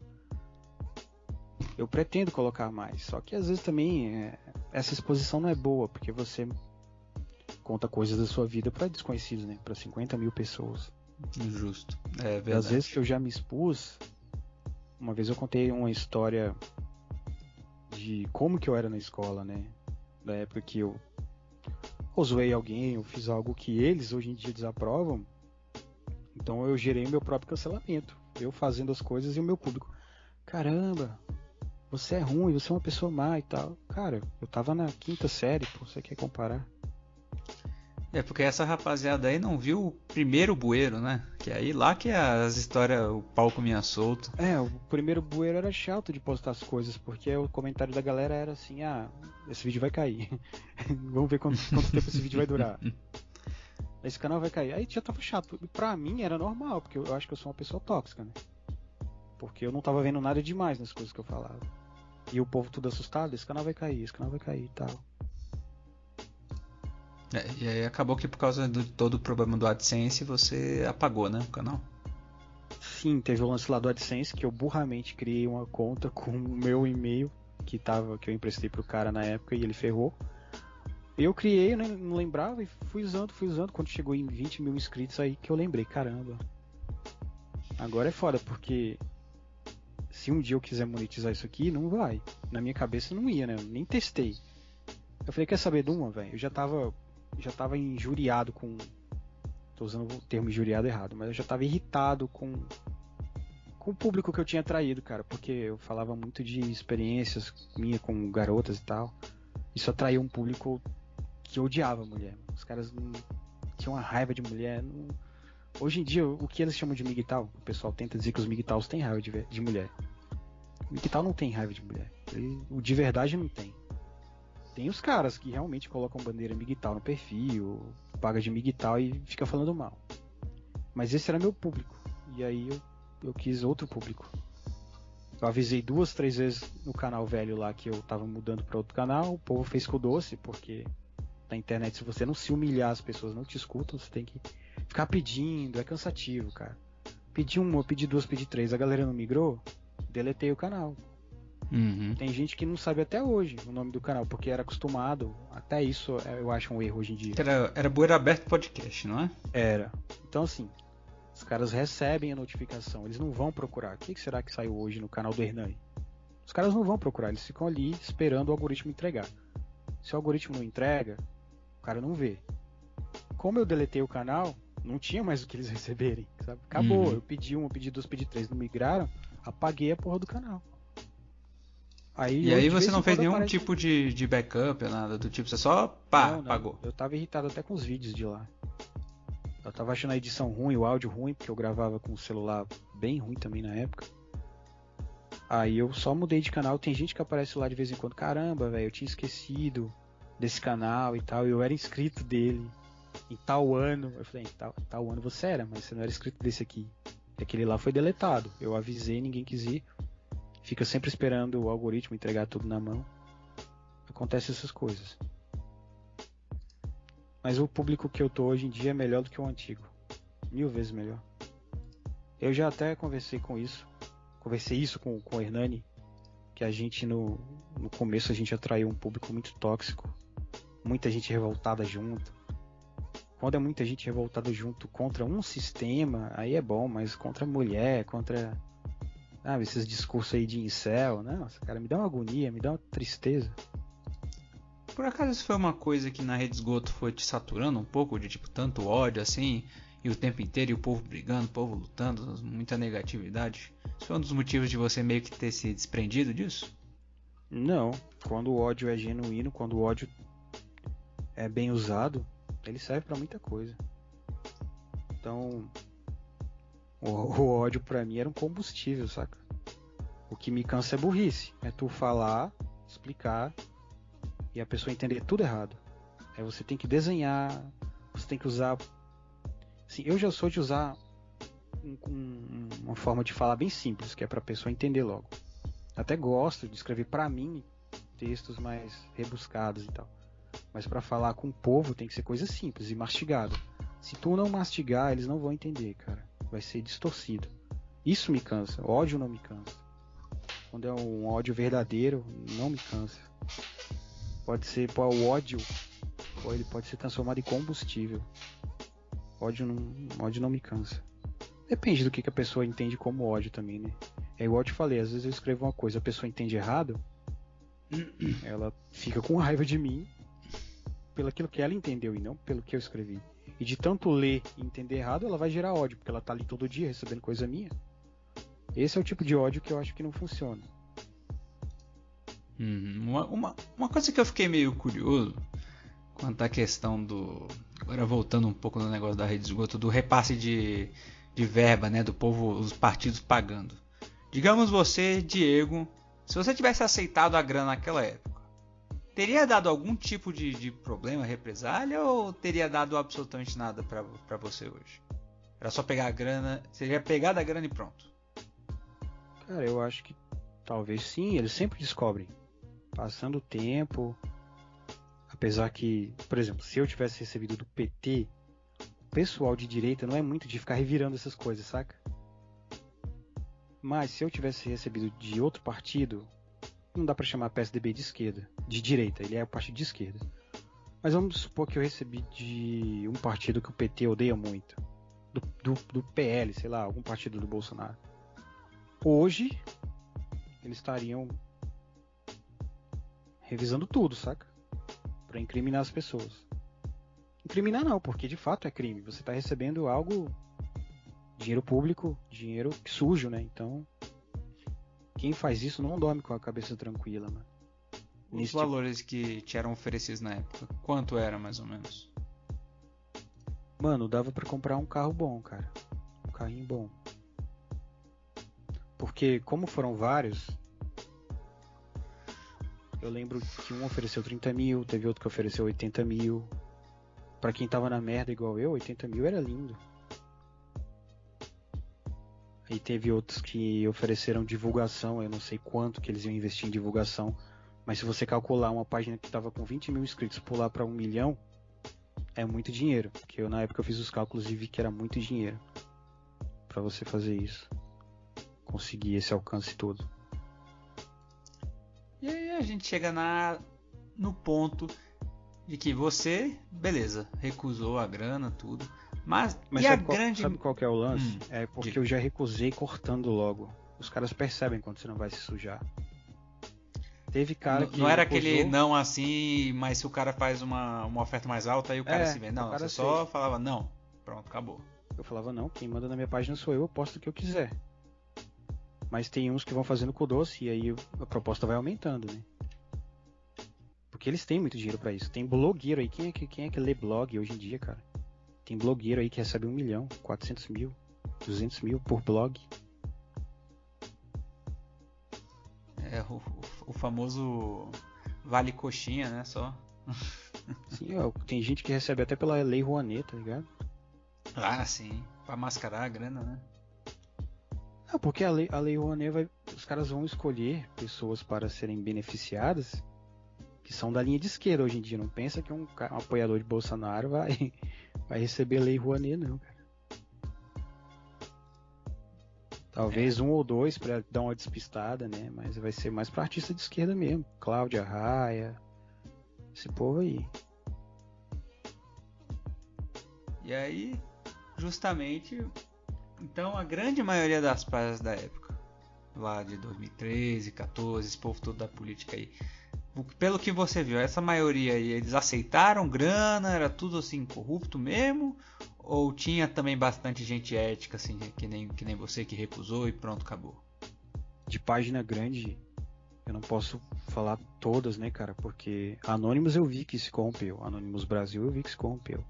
eu pretendo colocar mais. Só que às vezes também é, essa exposição não é boa, porque você conta coisas da sua vida para desconhecidos, né? Para 50 mil pessoas. Justo. É verdade. E às vezes que eu já me expus, uma vez eu contei uma história de como que eu era na escola, né? Da época que eu ou zoei alguém, eu fiz algo que eles hoje em dia desaprovam. Então eu gerei meu próprio cancelamento. Eu fazendo as coisas e o meu público. Caramba, você é ruim, você é uma pessoa má e tal. Cara, eu tava na quinta série, pô, você quer comparar? É porque essa rapaziada aí não viu o primeiro bueiro, né? Que aí lá que as histórias, o palco comia solto. É, o primeiro bueiro era chato de postar as coisas, porque o comentário da galera era assim, ah, esse vídeo vai cair. *laughs* Vamos ver quanto, quanto tempo esse vídeo vai durar. *laughs* Esse canal vai cair. Aí já tava chato. Pra mim era normal, porque eu acho que eu sou uma pessoa tóxica, né? Porque eu não tava vendo nada demais nas coisas que eu falava. E o povo tudo assustado, esse canal vai cair, esse canal vai cair e tal. É, e aí acabou que por causa de todo o problema do AdSense você apagou, né, o canal? Sim, teve o lance lá do AdSense que eu burramente criei uma conta *laughs* com o meu e-mail que tava que eu emprestei pro cara na época e ele ferrou. Eu criei, né, não lembrava e fui usando, fui usando. Quando chegou em 20 mil inscritos aí que eu lembrei, caramba. Agora é foda, porque se um dia eu quiser monetizar isso aqui, não vai. Na minha cabeça não ia, né? Eu nem testei. Eu falei, quer saber de uma, velho? Eu já tava. Já tava injuriado com. Tô usando o termo injuriado errado, mas eu já tava irritado com. Com o público que eu tinha traído, cara. Porque eu falava muito de experiências minha com garotas e tal. Isso atraiu um público que odiava mulher. Os caras não, tinha uma raiva de mulher. Não... Hoje em dia, o que eles chamam de migtal, o pessoal tenta dizer que os migtals têm raiva de, de mulher. O migtal não tem raiva de mulher. Ele, o de verdade não tem. Tem os caras que realmente colocam bandeira migtal no perfil, paga de migtal e fica falando mal. Mas esse era meu público. E aí eu, eu quis outro público. Eu avisei duas, três vezes no canal velho lá que eu tava mudando para outro canal. O povo fez com doce, porque na internet, se você não se humilhar, as pessoas não te escutam. Você tem que ficar pedindo. É cansativo, cara. Pedi uma, pedi duas, pedi três. A galera não migrou. Deletei o canal. Uhum. Tem gente que não sabe até hoje o nome do canal, porque era acostumado. Até isso é, eu acho um erro hoje em dia. Era, era Boeira Aberto Podcast, não é? Era. Então, assim, os caras recebem a notificação, eles não vão procurar. O que será que saiu hoje no canal do Hernani? Os caras não vão procurar, eles ficam ali esperando o algoritmo entregar. Se o algoritmo não entrega, o cara não vê. Como eu deletei o canal, não tinha mais o que eles *laughs* receberem, sabe? Acabou, Uhum. eu pedi um, eu pedi dois, pedi três, não migraram, apaguei a porra do canal. Aí, E aí você não fez nenhum aparece- tipo de, de backup, nada do tipo, você só pá, Não, não. apagou. Eu tava irritado até com os vídeos de lá. Eu tava achando a edição ruim, o áudio ruim, porque eu gravava com o celular bem ruim também na época. Aí eu só mudei de canal. Tem gente que aparece lá de vez em quando. Caramba, velho, eu tinha esquecido desse canal e tal. Eu era inscrito dele em tal ano. Eu falei, em tal, em tal ano você era, mas você não era inscrito desse aqui. Aquele lá foi deletado. Eu avisei, ninguém quis ir. Fica sempre esperando o algoritmo entregar tudo na mão. Acontece essas coisas. Mas o público que eu tô hoje em dia é melhor do que o antigo. Mil vezes melhor. Eu já até conversei com isso. Conversei isso com, com o Hernani. Que a gente no, no começo a gente atraiu um público muito tóxico. Muita gente revoltada junto. Quando é muita gente revoltada junto contra um sistema, aí é bom, mas contra mulher, contra. Sabe, esses discursos aí de incel, nossa, cara, me dá uma agonia, me dá uma tristeza. Por acaso isso foi uma coisa que na rede esgoto foi te saturando um pouco de tipo tanto ódio assim, e o tempo inteiro e o povo brigando, o povo lutando, muita negatividade? Isso foi um dos motivos de você meio que ter se desprendido disso? Não, quando o ódio é genuíno, quando o ódio é bem usado, ele serve pra muita coisa. Então, o, o ódio pra mim era um combustível, saca? O que me cansa é burrice. É tu falar, explicar e a pessoa entender tudo errado. Aí você tem que desenhar, você tem que usar. Sim, eu já sou de usar um- um- uma forma de falar bem simples, que é pra pessoa entender logo. Até gosto de escrever pra mim textos mais rebuscados e tal. Mas pra falar com o povo tem que ser coisa simples e mastigada. Se tu não mastigar, eles não vão entender, cara. Vai ser distorcido. Isso me cansa. Ódio não me cansa. Quando é um ódio verdadeiro, não me cansa. Pode ser, pô, o ódio, ele pode ser transformado em combustível. Ódio não, ódio não me cansa. Depende do que, que a pessoa entende como ódio também, né? É igual eu te falei, às vezes eu escrevo uma coisa, a pessoa entende errado, *clears throat* ela fica com raiva de mim pelo aquilo que ela entendeu e não pelo que eu escrevi. E de tanto ler e entender errado, ela vai gerar ódio, porque ela tá ali todo dia recebendo coisa minha. Esse é o tipo de ódio que eu acho que não funciona. Uhum. Uma, uma, uma coisa que eu fiquei meio curioso quanto à questão do. Agora voltando um pouco no negócio da rede de esgoto, do repasse de, de verba, né? Do povo, os partidos pagando. Digamos você, Diego, se você tivesse aceitado a grana naquela época, teria dado algum tipo de, de problema, represália, ou teria dado absolutamente nada pra você hoje? Era só pegar a grana, seria pegar da grana e pronto. Cara, eu acho que talvez sim, eles sempre descobrem. Passando o tempo. Apesar que, por exemplo, se eu tivesse recebido do PT, o pessoal de direita não é muito de ficar revirando essas coisas, saca? Mas se eu tivesse recebido de outro partido, não dá pra chamar PSDB de esquerda, de direita, ele é o partido de esquerda. Mas vamos supor que eu recebi de um partido que o PT odeia muito. Do, do, do PL, sei lá, algum partido do Bolsonaro. Hoje, eles estariam revisando tudo, saca? Pra incriminar as pessoas. Incriminar não, porque de fato é crime. Você tá recebendo algo. Dinheiro público, dinheiro sujo, né? Então. Quem faz isso não dorme com a cabeça tranquila, mano. Os tipo- valores que te eram oferecidos na época, quanto era mais ou menos? Mano, dava pra comprar um carro bom, cara. Um carrinho bom. Porque, como foram vários, eu lembro que um ofereceu 30 mil, teve outro que ofereceu 80 mil. Pra quem tava na merda igual eu, 80 mil era lindo. E teve outros que ofereceram divulgação, eu não sei quanto que eles iam investir em divulgação. Mas se você calcular uma página que tava com 20 mil inscritos pular para um milhão, é muito dinheiro. Porque eu na época eu fiz os cálculos e vi que era muito dinheiro para você fazer isso. Conseguir esse alcance todo. E aí a gente chega na no ponto de que você, beleza, recusou a grana, tudo. Mas, Mas e a sabe, qual, grande. sabe qual que é o lance? Hum, é porque diga. eu já recusei cortando logo. Os caras percebem quando você não vai se sujar. Teve cara Não- que não era aquele não assim, mas se o cara faz uma, uma oferta mais alta, aí o cara É, se vende. Não, você só aceita. falava não. Pronto, acabou. Eu falava, não, quem manda na minha página sou eu, eu posto o que eu quiser. Mas tem uns que vão fazendo com o doce e aí a proposta vai aumentando, né? Porque eles têm muito dinheiro pra isso. Tem blogueiro aí, quem é, que, quem é que lê blog hoje em dia, cara? Tem blogueiro aí que recebe um milhão, 400 mil, 200 mil por blog. É o, o- famoso vale coxinha, né? Só. Sim, ó, tem gente que recebe até pela lei Rouanet, tá ligado? Ah, sim. Pra mascarar a grana, né? Não, porque a lei, a lei Rouanet vai. Os caras vão escolher pessoas para serem beneficiadas que são da linha de esquerda hoje em dia. Não pensa que um, um apoiador de Bolsonaro vai, *laughs* vai receber lei Rouanet, não, cara. Talvez um ou dois para dar uma despistada, né? Mas vai ser mais pra artista de esquerda mesmo. Cláudia Raia. Esse povo aí. E aí, justamente, então a grande maioria das páginas da época, lá de 2013, 14, esse povo todo da política aí, pelo que você viu, essa maioria aí, eles aceitaram grana, era tudo assim corrupto mesmo? Ou tinha também bastante gente ética, assim, que nem, que nem você que recusou e pronto, acabou? de página grande, eu não posso falar todas, né, cara? Porque Anonymous eu vi que se corrompeu. Anonymous Brasil eu vi que se corrompeu.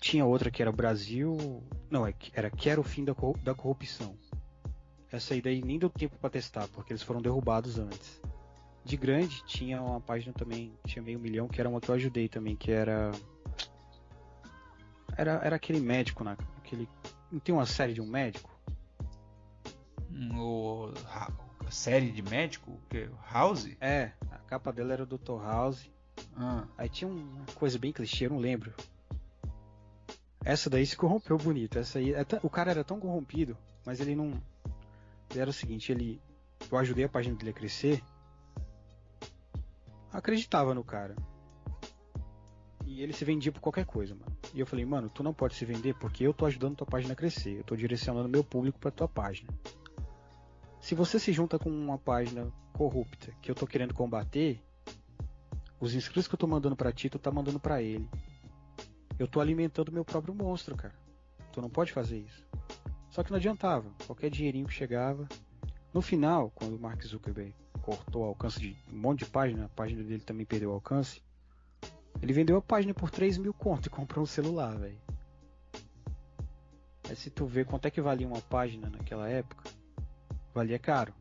Tinha outra que era Brasil. Não, é que- era Quero o Fim da, corru- da Corrupção. Essa aí daí nem deu tempo pra testar, porque eles foram derrubados antes. De grande, tinha uma página também, tinha meio milhão, que era uma que eu ajudei também, que era. Era, era aquele médico, né? Aquele. Não tem uma série de um médico? Hum, O, a, série de médico, o quê? House? É, a capa dela era o Dr. House. Ah, Aí tinha uma coisa bem clichê, eu não lembro. Essa daí se corrompeu bonito. Essa aí, é o cara era tão corrompido, mas ele não. Ele era o seguinte, ele. Eu ajudei a página dele a crescer. Acreditava no cara. E ele se vendia por qualquer coisa, mano. E eu falei, mano, tu não pode se vender porque eu tô ajudando tua página a crescer. Eu tô direcionando meu público pra tua página. Se você se junta com uma página corrupta que eu tô querendo combater, os inscritos que eu tô mandando pra ti, tu tá mandando pra ele. Eu tô alimentando meu próprio monstro, cara. Tu não pode fazer isso. Só que não adiantava. Qualquer dinheirinho que chegava. No final, quando o Mark Zuckerberg cortou o alcance de um monte de página, a página dele também perdeu o alcance. Ele vendeu a página por 3 mil conto e comprou um celular, velho. Aí se tu vê quanto é que valia uma página naquela época, valia caro.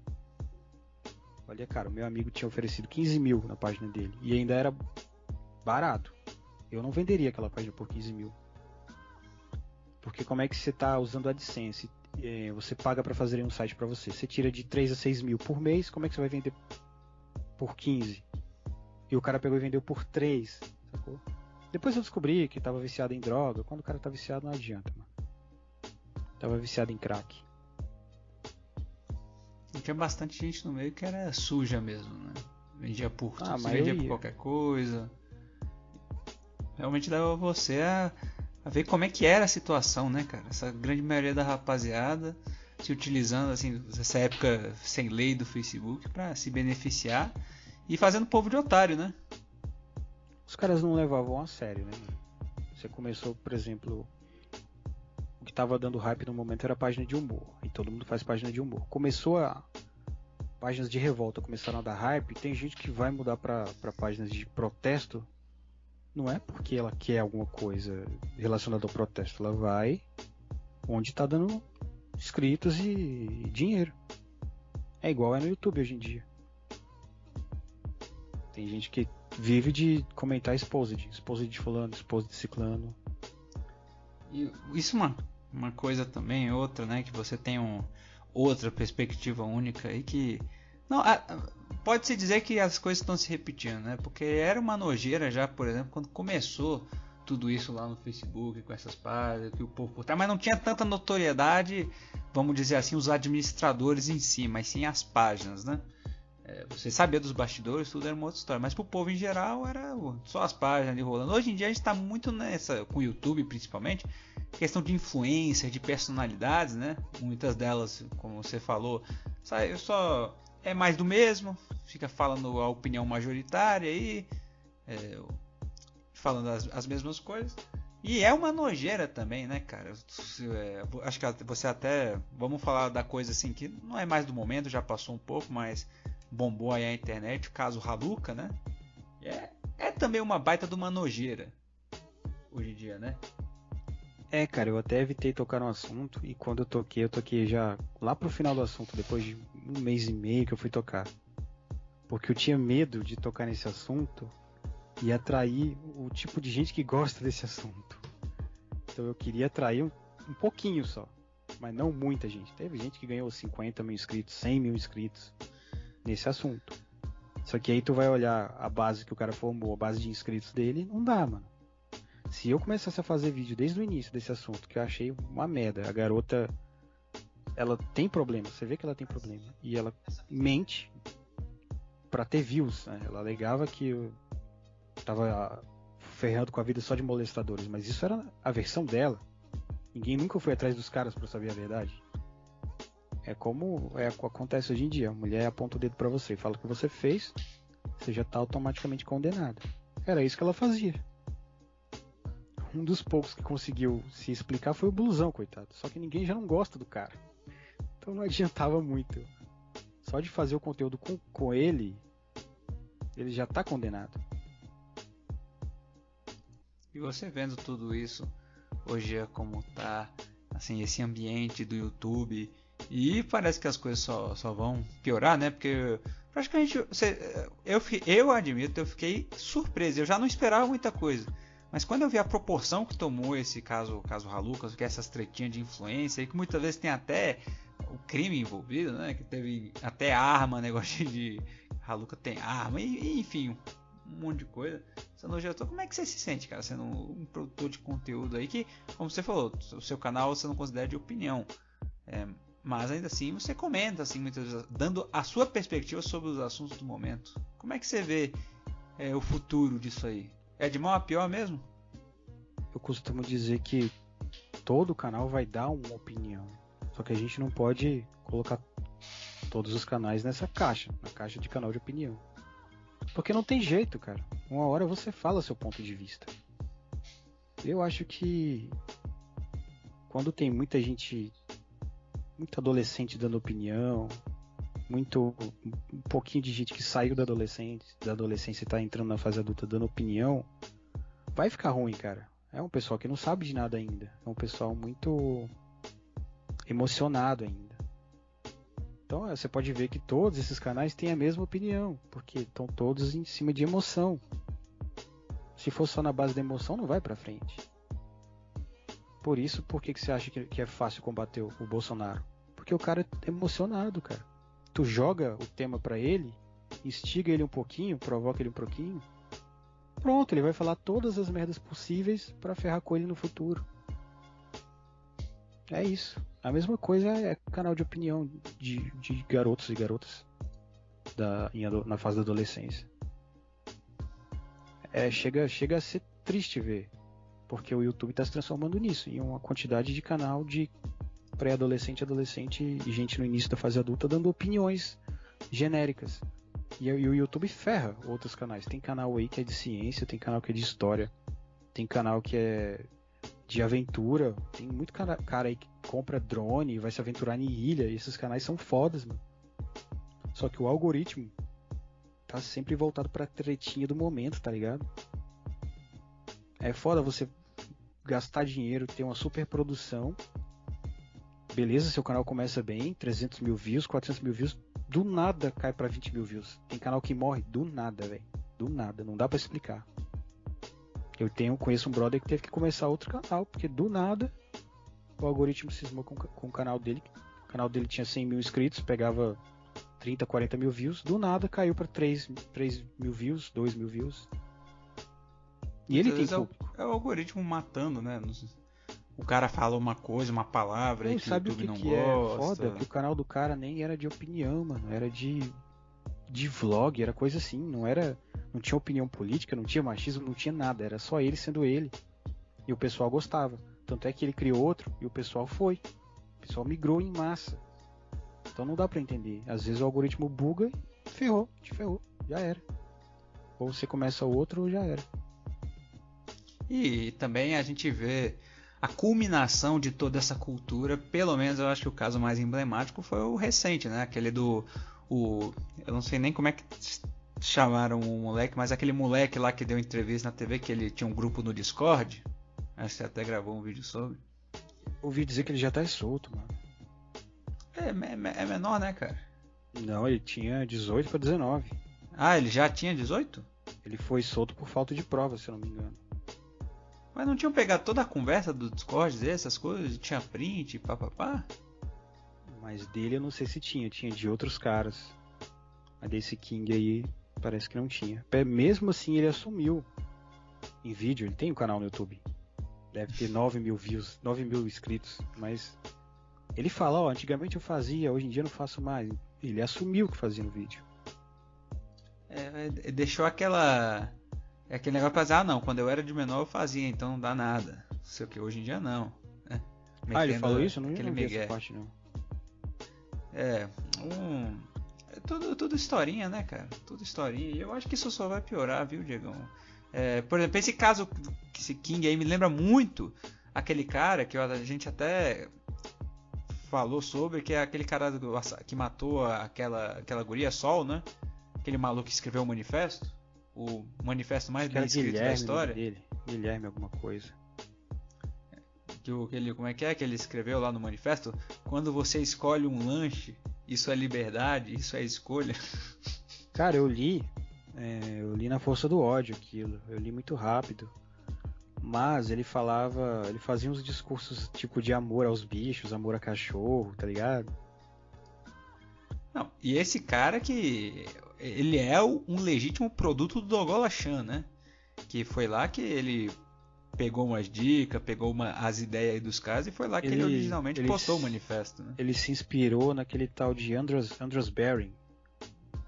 Valia caro. Meu amigo tinha oferecido 15 mil na página dele. E ainda era barato. Eu não venderia aquela página por 15 mil. Porque como é que você está usando a AdSense? É, você paga para fazer um site para você. Você tira de 3 a 6 mil por mês. Como é que você vai vender por 15? E o cara pegou e vendeu por 3. Sacou? Depois eu descobri que estava viciado em droga. Quando o cara tá viciado, não adianta, mano. Tava viciado em crack. E tinha bastante gente no meio que era suja mesmo, né? Vendia por, Ah, mas vendia por qualquer coisa. Realmente dava você a, a ver como é que era a situação, né, cara? Essa grande maioria da rapaziada se utilizando, assim, essa época sem lei do Facebook pra se beneficiar e fazendo povo de otário, né? Os caras não levavam a sério, né? Você começou, por exemplo, o que tava dando hype no momento era a página de humor. E todo mundo faz página de humor. Começou a. Páginas de revolta começaram a dar hype. Tem gente que vai mudar pra páginas de protesto não é porque ela quer alguma coisa relacionada ao protesto, ela vai onde está dando inscritos e dinheiro. É igual é no YouTube hoje em dia. Tem gente que vive de comentar exposed, exposed de fulano, exposed de ciclano. E isso é uma, uma coisa também, outra, né? Que você tem um, outra perspectiva única e que. Não, pode-se dizer que as coisas estão se repetindo, né? Porque era uma nojeira já, por exemplo, quando começou tudo isso lá no Facebook, com essas páginas, que o povo trás, mas não tinha tanta notoriedade, vamos dizer assim, os administradores em si, mas sim as páginas, né? É, você sabia dos bastidores, tudo era uma outra história, mas pro povo em geral era só as páginas ali rolando. Hoje em dia a gente está muito nessa, com o YouTube principalmente, questão de influência, de personalidades, né? Muitas delas, como você falou, só é mais do mesmo, fica falando a opinião majoritária aí, é, falando as, as, mesmas coisas. E é uma nojeira também, né, cara? É, acho que você até. Vamos falar da coisa assim que não é mais do momento, já passou um pouco, mas bombou aí a internet, o caso Haluca, né? É, é também uma baita de uma nojeira hoje em dia, né? É, cara, eu até evitei tocar no assunto e quando eu toquei, eu toquei já lá pro final do assunto, depois de um mês e meio que eu fui tocar. Porque eu tinha medo de tocar nesse assunto e atrair o tipo de gente que gosta desse assunto. Então eu queria atrair um, um pouquinho só, mas não muita gente. Teve gente que ganhou 50 mil inscritos, 100 mil inscritos nesse assunto. Só que aí tu vai olhar a base que o cara formou, a base de inscritos dele, não dá, mano se eu começasse a fazer vídeo desde o início desse assunto, que eu achei uma merda, a garota ela tem problema, você vê que ela tem problema, e ela mente para ter views, né? ela alegava que eu tava ferrando com a vida só de molestadores, mas isso era a versão dela. Ninguém nunca foi atrás dos caras para saber a verdade. É como é, acontece hoje em dia. A mulher aponta o dedo para você fala o que você fez, você já tá automaticamente condenado. Era isso que ela fazia um dos poucos que conseguiu se explicar foi o Blusão, coitado. Só que ninguém já não gosta do cara. Então não *laughs* adiantava muito. Só de fazer o conteúdo com, com ele, ele já tá condenado. E você vendo tudo isso hoje é como tá, assim, esse ambiente do YouTube. E parece que as coisas só, só vão piorar, né? Porque praticamente você, eu, eu admito, eu fiquei surpreso. Eu já não esperava muita coisa. Mas quando eu vi a proporção que tomou esse caso, caso Halucas, que é essas tretinhas de influência, e que muitas vezes tem até o crime envolvido, né? Que teve até arma, *laughs* negócio de Haluca tem arma, e, enfim, um monte de coisa. Já como é que você se sente, cara, sendo um produtor de conteúdo aí que, como você falou, o seu canal você não considera de opinião. É, mas ainda assim você comenta, assim, muitas vezes, dando a sua perspectiva sobre os assuntos do momento. Como é que você vê é, o futuro disso aí? É de mal a pior mesmo? Eu costumo dizer que todo canal vai dar uma opinião. Só que a gente não pode colocar todos os canais nessa caixa, na caixa de canal de opinião. Porque não tem jeito, cara. Uma hora você fala seu ponto de vista. Eu acho que quando tem muita gente, muito adolescente dando opinião, muito um pouquinho de gente que saiu da adolescência, da adolescência e tá entrando na fase adulta dando opinião, vai ficar ruim, cara. É um pessoal que não sabe de nada ainda. É um pessoal muito emocionado ainda. Então você pode ver que todos esses canais têm a mesma opinião, porque estão todos em cima de emoção. Se for só na base da emoção, não vai para frente. Por isso, por que, que você acha que, que é fácil combater o, o Bolsonaro? Porque o cara é emocionado, cara tu joga o tema para ele, instiga ele um pouquinho, provoca ele um pouquinho, pronto, ele vai falar todas as merdas possíveis para ferrar com ele no futuro. É isso. A mesma coisa é canal de opinião de, de garotos e garotas da, em, na fase da adolescência. É, chega, chega a ser triste ver, porque o YouTube está se transformando nisso, em uma quantidade de canal de pré-adolescente, adolescente e gente no início da fase adulta dando opiniões genéricas. E, e, o YouTube ferra outros canais. Tem canal aí que é de ciência, tem canal que é de história, tem canal que é de aventura, tem muito cara, cara aí que compra drone e vai se aventurar em ilha, e esses canais são fodas, mano. Só que o algoritmo tá sempre voltado pra tretinha do momento, tá ligado? É foda você gastar dinheiro, ter uma super produção. Beleza, seu canal começa bem, 300 mil views, 400 mil views, do nada cai pra 20 mil views. Tem canal que morre do nada, velho. Do nada, não dá pra explicar. Eu tenho, conheço um brother que teve que começar outro canal, porque do nada o algoritmo cismou com, com o canal dele. O canal dele tinha 100 mil inscritos, pegava 30, 40 mil views, do nada caiu pra 3, 3 mil views, 2 mil views. E ele Às tem vezes é o, público. é o algoritmo matando, né? Não sei. O cara fala uma coisa, uma palavra aí Não, que o sabe o YouTube que, não que é gosta. foda? Que o canal do cara nem era de opinião, mano. Era de, de vlog, era coisa assim. Não era. Não tinha opinião política, não tinha machismo, não tinha nada. Era só ele sendo ele. E o pessoal gostava. Tanto é que ele criou outro e o pessoal foi. O pessoal migrou em massa. Então não dá pra entender. Às vezes o algoritmo buga e ferrou, te ferrou. Já era. Ou você começa o outro ou já era. E também a gente vê a culminação de toda essa cultura, pelo menos eu acho que o caso mais emblemático foi o recente, né? Aquele do. O, eu não sei nem como é que chamaram o moleque, mas aquele moleque lá que deu entrevista na TV que ele tinha um grupo no Discord. Acho que você até gravou um vídeo sobre. Ouvi dizer que ele já tá solto, mano. É, é, é menor, né, cara? Não, ele tinha 18 para 19. Ah, ele já tinha 18? Ele foi solto por falta de prova, se eu não me engano. Mas não tinham pegado toda a conversa do Discord, essas coisas? Tinha print, papapá? Mas dele eu não sei se tinha, tinha de outros caras. Mas desse King aí parece que não tinha. Mesmo assim ele assumiu em vídeo, ele tem um canal no YouTube. Deve ter 9 mil views, 9 mil inscritos. Mas ele fala, ó, antigamente eu fazia, hoje em dia eu não faço mais. Ele assumiu que fazia no vídeo. É, é, deixou aquela. É aquele negócio pra dizer, ah não, quando eu era de menor eu fazia, então não dá nada. Não sei o que, hoje em dia não. né? ah, ele falou isso? Eu não, aquele não vi essa parte não. É, um. É tudo, tudo historinha, né, cara? Tudo historinha. E eu acho que isso só vai piorar, viu, Diegão? É, por exemplo, esse caso, esse King aí me lembra muito aquele cara que a gente até falou sobre, que é aquele cara que matou aquela, aquela guria Sol, né? Aquele maluco que escreveu o manifesto. O manifesto mais bem escrito da Guilherme nome história. dele. Guilherme alguma coisa. Que, o- que ele, como é que é que ele escreveu lá no manifesto? Quando você escolhe um lanche, isso é liberdade, isso é escolha. *laughs* Cara, eu li, é, eu li na força do ódio aquilo. Eu li muito rápido. Mas ele falava, ele fazia uns discursos tipo de amor aos bichos, amor a cachorro, tá ligado? Não, e esse cara que ele é um legítimo produto do Dogola Chan, né? Que foi lá que ele pegou umas dicas, pegou uma- as ideias aí dos caras e foi lá que ele, Ele- originalmente ele postou o manifesto, né? Ele se inspirou naquele tal de Andros, Andros Bering,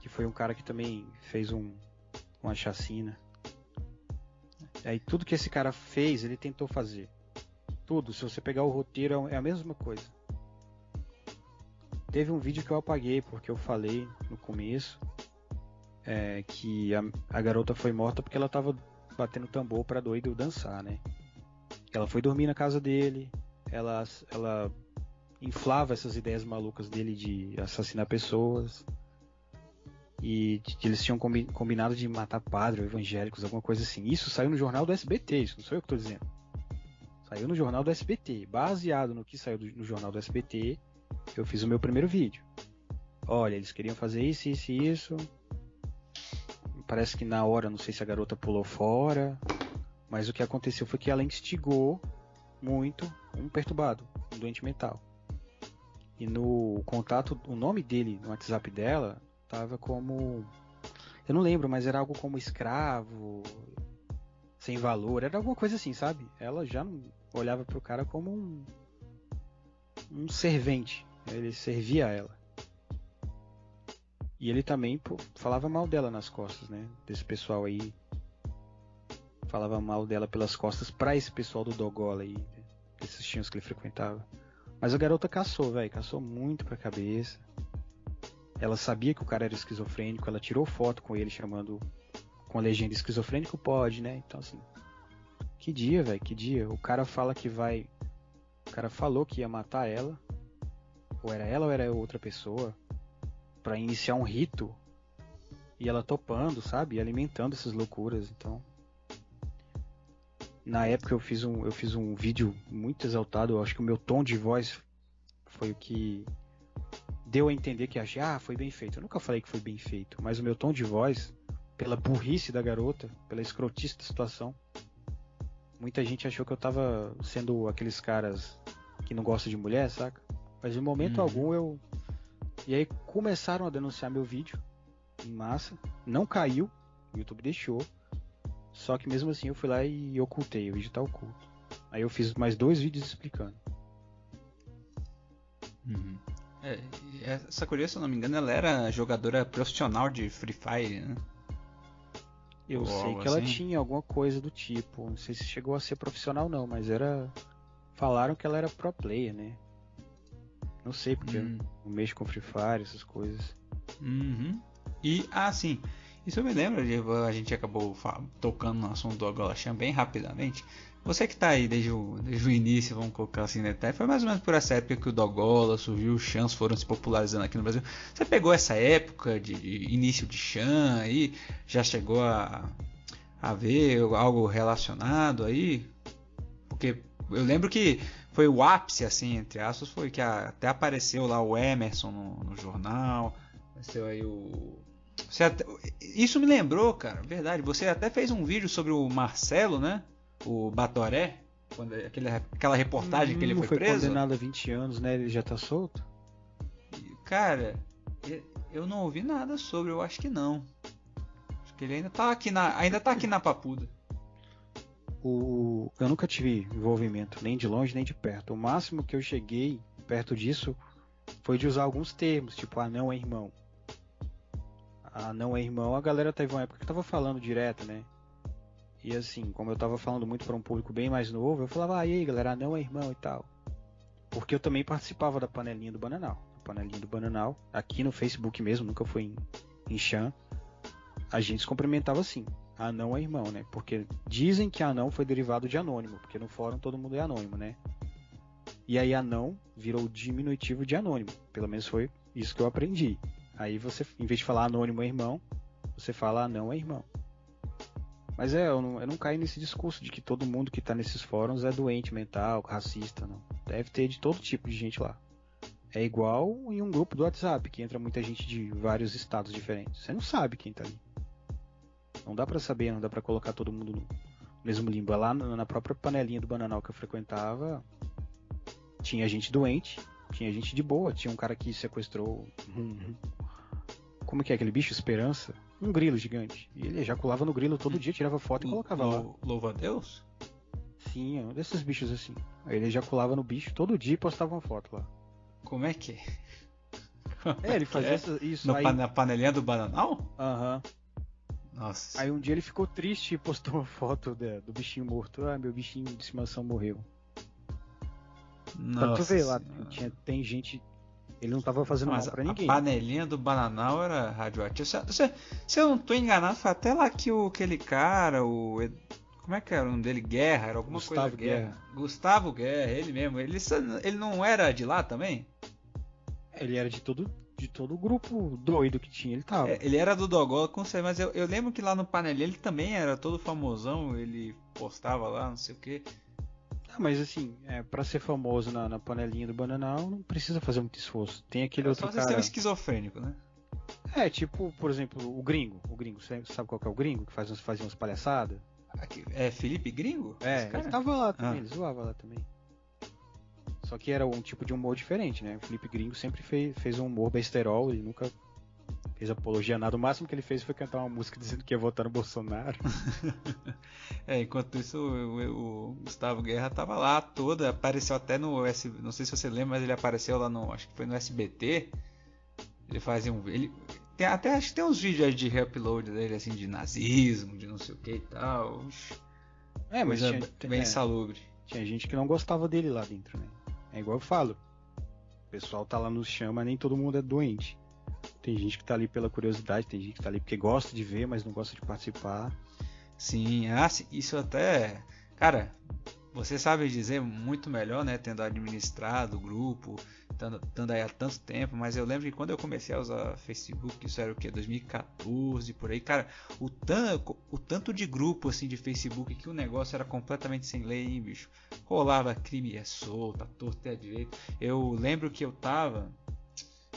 que foi um cara que também fez um, uma chacina. Aí tudo que esse cara fez, ele tentou fazer. Tudo, se você pegar o roteiro, é a mesma coisa. Teve um vídeo que eu apaguei porque eu falei no começo é, que a, a garota foi morta porque ela tava batendo tambor pra doido dançar, né? Ela foi dormir na casa dele, ela, ela inflava essas ideias malucas dele de assassinar pessoas. E que eles tinham combi- combinado de matar padre ou evangélicos, alguma coisa assim. Isso saiu no jornal do SBT, isso não sou eu que estou dizendo. Saiu no jornal do SBT. Baseado no que saiu do- no jornal do SBT, eu fiz o meu primeiro vídeo. Olha, eles queriam fazer isso, isso e isso. Parece que na hora, não sei se a garota pulou fora. Mas o que aconteceu foi que ela instigou muito um perturbado, um doente mental. E no contato, o nome dele no WhatsApp dela tava como. Eu não lembro, mas era algo como escravo, sem valor, era alguma coisa assim, sabe? Ela já olhava pro cara como um. um servente. Ele servia a ela. E ele também pô, falava mal dela nas costas, né? Desse pessoal aí. Falava mal dela pelas costas pra esse pessoal do Dogola aí, esses tios que ele frequentava. Mas a garota caçou, velho, caçou muito pra cabeça. Ela sabia que o cara era esquizofrênico, ela tirou foto com ele chamando com a legenda esquizofrênico pode, né? Então assim, que dia, velho, que dia. O cara fala que vai, o cara falou que ia matar ela, ou era ela ou era outra pessoa, Pra iniciar um rito. E ela topando, sabe? E alimentando essas loucuras, então Na época eu fiz um, eu fiz um vídeo muito exaltado, eu acho que o meu tom de voz foi o que deu a entender que achei, ah, foi bem feito. Eu nunca falei que foi bem feito, mas o meu tom de voz, pela burrice da garota, pela escrotice da situação, muita gente achou que eu tava sendo aqueles caras que não gostam de mulher, saca? Mas em momento Uhum. algum eu. E aí começaram a denunciar meu vídeo em massa. Não caiu, o YouTube deixou. Só que mesmo assim eu fui lá e ocultei, o vídeo tá oculto. Aí eu fiz mais dois vídeos explicando. Uhum. É, essa Coreia, se eu não me engano, ela era jogadora profissional de Free Fire, né? Eu Ou sei que ela assim? tinha alguma coisa do tipo. Não sei se chegou a ser profissional não, mas era. Falaram que ela era pro player, né? Não sei porque Hum. eu mexo com Free Fire, essas coisas. Uhum. E, ah, sim. Isso eu me lembro, de- a gente acabou tocando no assunto do Agolachan bem rapidamente. Você que tá aí desde o, desde o início, vamos colocar assim, né? tá? Foi mais ou menos por essa época que o Dogola surgiu, os Chans foram se popularizando aqui no Brasil. Você pegou essa época de início de Chan aí, já chegou a, a ver algo relacionado aí? Porque eu lembro que foi o ápice, assim, entre aspas, foi que a- até apareceu lá o Emerson no, no jornal, apareceu aí o... Até- Isso me lembrou, cara, verdade, você até fez um vídeo sobre o Marcelo, né? O Batoré, quando, aquele, aquela reportagem que ele Não foi, preso. condenado a 20 anos, né? Ele já tá solto? Cara, eu não ouvi nada sobre, eu acho que não. Acho que ele ainda tá aqui na, ainda tá aqui na papuda. O, eu nunca tive envolvimento, nem de longe nem de perto. O máximo que eu cheguei perto disso foi de usar alguns termos, tipo anão é irmão. Anão é irmão, a galera teve uma época que tava falando direto, né? E assim, como eu tava falando muito para um público bem mais novo, eu falava, ah, e aí galera, anão é irmão e tal. Porque eu também participava da panelinha do Bananal. A panelinha do Bananal, aqui no Facebook mesmo, nunca foi em, em Chan. A gente se cumprimentava assim. Anão é irmão, né? Porque dizem que anão foi derivado de anônimo, porque no fórum todo mundo é anônimo, né? E aí anão virou o diminutivo de anônimo. Pelo menos foi isso que eu aprendi. Aí você, em vez de falar anônimo é irmão, você fala anão é irmão. Mas é, eu não, eu não caio nesse discurso de que todo mundo que tá nesses fóruns é doente mental, racista, não. Deve ter de todo tipo de gente lá. É igual em um grupo do WhatsApp, que entra muita gente de vários estados diferentes. Você não sabe quem tá ali. Não dá pra saber, não dá pra colocar todo mundo no mesmo limbo. É Lá na própria panelinha do Bananal que eu frequentava, tinha gente doente, tinha gente de boa, tinha um cara que sequestrou um, como que é aquele bicho Esperança, um grilo gigante. E ele ejaculava no grilo todo dia, tirava foto e colocava lá. Lou- Louva a Deus? Sim, é um desses bichos assim. Aí ele ejaculava no bicho todo dia e postava uma foto lá. Como é que é? É, ele fazia *laughs* É? isso No, aí. na panelinha do Bananal? Aham. Nossa. Aí um dia ele ficou triste e postou uma foto da- do bichinho morto. Ah, meu bichinho de estimação morreu. Pra tu ver lá, tinha, tem gente. Ele não tava fazendo Mas mal pra a ninguém. panelinha do Bananal era radioativa. Se, se, se eu não tô enganado, foi até lá que o, aquele cara, o. Como é que era o nome dele? Guerra, era alguma Gustavo coisa Guerra. Gustavo Guerra, ele mesmo. Ele, ele não era de lá também? Ele era de todo, de todo o grupo doido que tinha, ele tava. É, ele era do Dogola, com certeza, mas eu, eu lembro que lá no panelinha ele também era todo famosão, ele postava lá, não sei o que. Ah, mas assim, é, pra ser famoso na, na panelinha do Bananal, não precisa fazer muito esforço. Tem aquele Só outro um cara. esquizofrênico, né? É, tipo, por exemplo, o gringo. O gringo, você sabe qual que é o gringo? Que faz, uns- fazia umas palhaçadas? É Felipe Gringo? É, Esse cara? ele tava lá também, Ah. ele zoava lá também. Só que era um tipo de humor diferente, né? O Felipe Gringo sempre fez, fez um humor besterol, ele nunca fez apologia a nada. O máximo que ele fez foi cantar uma música dizendo que ia votar no Bolsonaro. *laughs* É, enquanto isso o, o- Gustavo Guerra tava lá toda, apareceu até no S, não sei se você lembra, mas ele apareceu lá no, acho que foi no SBT. Ele fazia um, ele tem até acho que tem uns vídeos aí de reupload dele assim de nazismo, de não sei o que e tal. É, mas tinha, bem é, salubre. tinha gente que não gostava dele lá dentro, né? É igual eu falo. O pessoal tá lá nos chama, nem todo mundo é doente. Tem gente que tá ali pela curiosidade, tem gente que tá ali porque gosta de ver, mas não gosta de participar. Sim, ah, isso até. Cara, você sabe dizer muito melhor, né? Tendo administrado o grupo, estando aí há tanto tempo, mas eu lembro que quando eu comecei a usar Facebook, isso era o que? 2014 por aí, cara, o, tan o tanto de grupo assim de Facebook que o negócio era completamente sem lei, hein, bicho. Rolava crime é solta, torto é direito. Eu lembro que eu tava.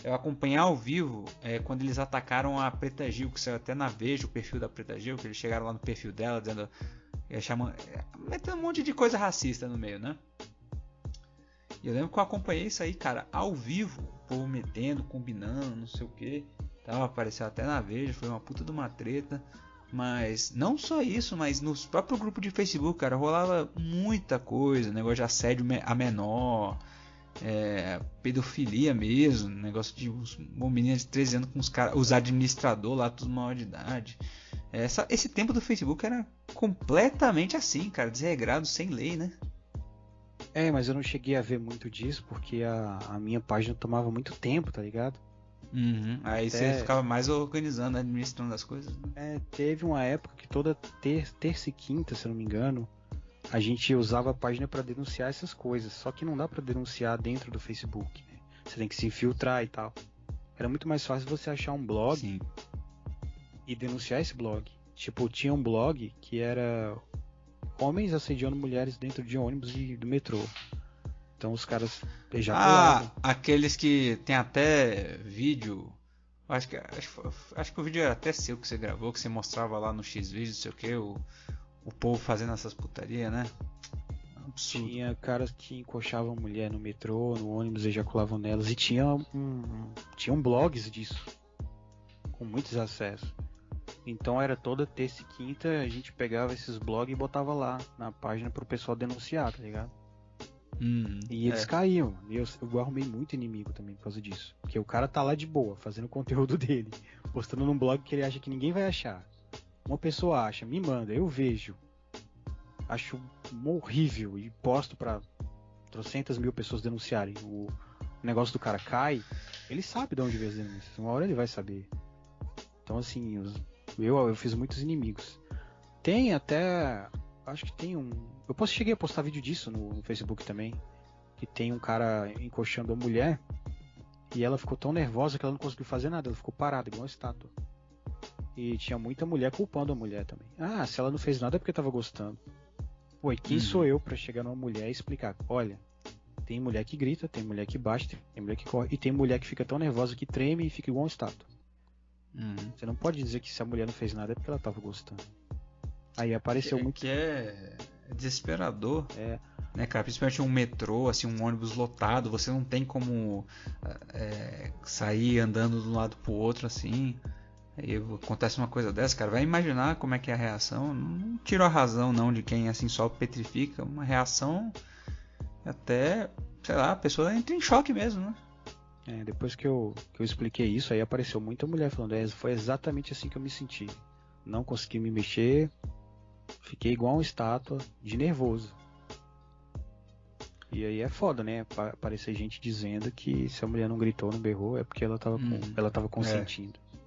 Eu acompanhei ao vivo é, quando eles atacaram a Preta Gil, que saiu até na Veja o perfil da Preta Gil, que eles chegaram lá no perfil dela dizendo. É, chamando, é, metendo um monte de coisa racista no meio, né? E eu lembro que eu acompanhei isso aí, cara, ao vivo, o povo metendo, combinando, não sei o que. Tava aparecendo até na Veja, foi uma puta de uma treta. Mas não só isso, mas no próprio grupo de Facebook, cara, rolava muita coisa, negócio de assédio a menor, é, pedofilia mesmo, negócio de uma menina de 13 anos com os caras, os administradores lá, tudo maior de idade. Essa, esse tempo do Facebook era completamente assim, cara, desregrado, sem lei, né? É, mas eu não cheguei a ver muito disso porque a, a minha página tomava muito tempo, tá ligado? Uhum. Aí Até... você ficava mais organizando, administrando as coisas. Né? É, teve uma época que toda ter, terça e quinta, se eu não me engano, a gente usava a página para denunciar essas coisas. Só que não dá para denunciar dentro do Facebook. Né? Você tem que se infiltrar e tal. Era muito mais fácil você achar um blog Sim. E denunciar esse blog. Tipo, tinha um blog que era homens assediando mulheres dentro de ônibus e do metrô. Então os caras ejaculavam. Ah, aqueles que tem até vídeo. Acho que, acho, acho que o vídeo era até seu que você gravou, que você mostrava lá no X-Vídeo, não sei o que, o, o povo fazendo essas putarias, né? Absurdo. Tinha caras que encoxavam mulher no metrô, no ônibus, ejaculavam nelas. E tinha um, tinham blogs disso. Com muitos acessos. Então era toda terça e quinta a gente pegava esses blogs e botava lá na página pro pessoal denunciar, tá ligado? Hum, e eles é. caíam. E eu, eu arrumei muito inimigo também por causa disso. Porque o cara tá lá de boa, fazendo o conteúdo *laughs* dele, postando num blog que ele acha que ninguém vai achar. Uma pessoa acha, me manda, eu vejo. Acho horrível e posto pra trocentas mil pessoas denunciarem. O negócio do cara cai, ele sabe de onde veio as denúncias. Uma hora ele vai saber. Então, assim, os, eu, eu fiz muitos inimigos. Tem até. Acho que tem um. Eu posso, cheguei a postar vídeo disso no, no Facebook também. Que tem um cara encoxando a mulher. E ela ficou tão nervosa que ela não conseguiu fazer nada. Ela ficou parada, igual uma estátua. E tinha muita mulher culpando a mulher também. Ah, se ela não fez nada é porque tava gostando. Pô, e quem uhum. sou eu para chegar numa mulher e explicar? Olha, tem mulher que grita, tem mulher que bate, tem mulher que corre, e tem mulher que fica tão nervosa que treme e fica igual uma estátua. Uhum. Você não pode dizer que se a mulher não fez nada é porque ela tava gostando. Aí apareceu que, muito. Que é desesperador. É. Né, cara? Principalmente um metrô, assim, um ônibus lotado, você não tem como é, sair andando de um lado pro outro assim. Aí acontece uma coisa dessa, cara, vai imaginar como é que é a reação. Não tiro a razão não de quem assim só petrifica, uma reação até, sei lá, a pessoa entra em choque mesmo, né? É, depois que eu, que eu expliquei isso, aí apareceu muita mulher falando, é, foi exatamente assim que eu me senti. Não consegui me mexer, fiquei igual uma estátua, de nervoso. E aí é foda, né? Aparecer gente dizendo que se a mulher não gritou, não berrou, é porque ela tava, hum, com, ela tava consentindo. É.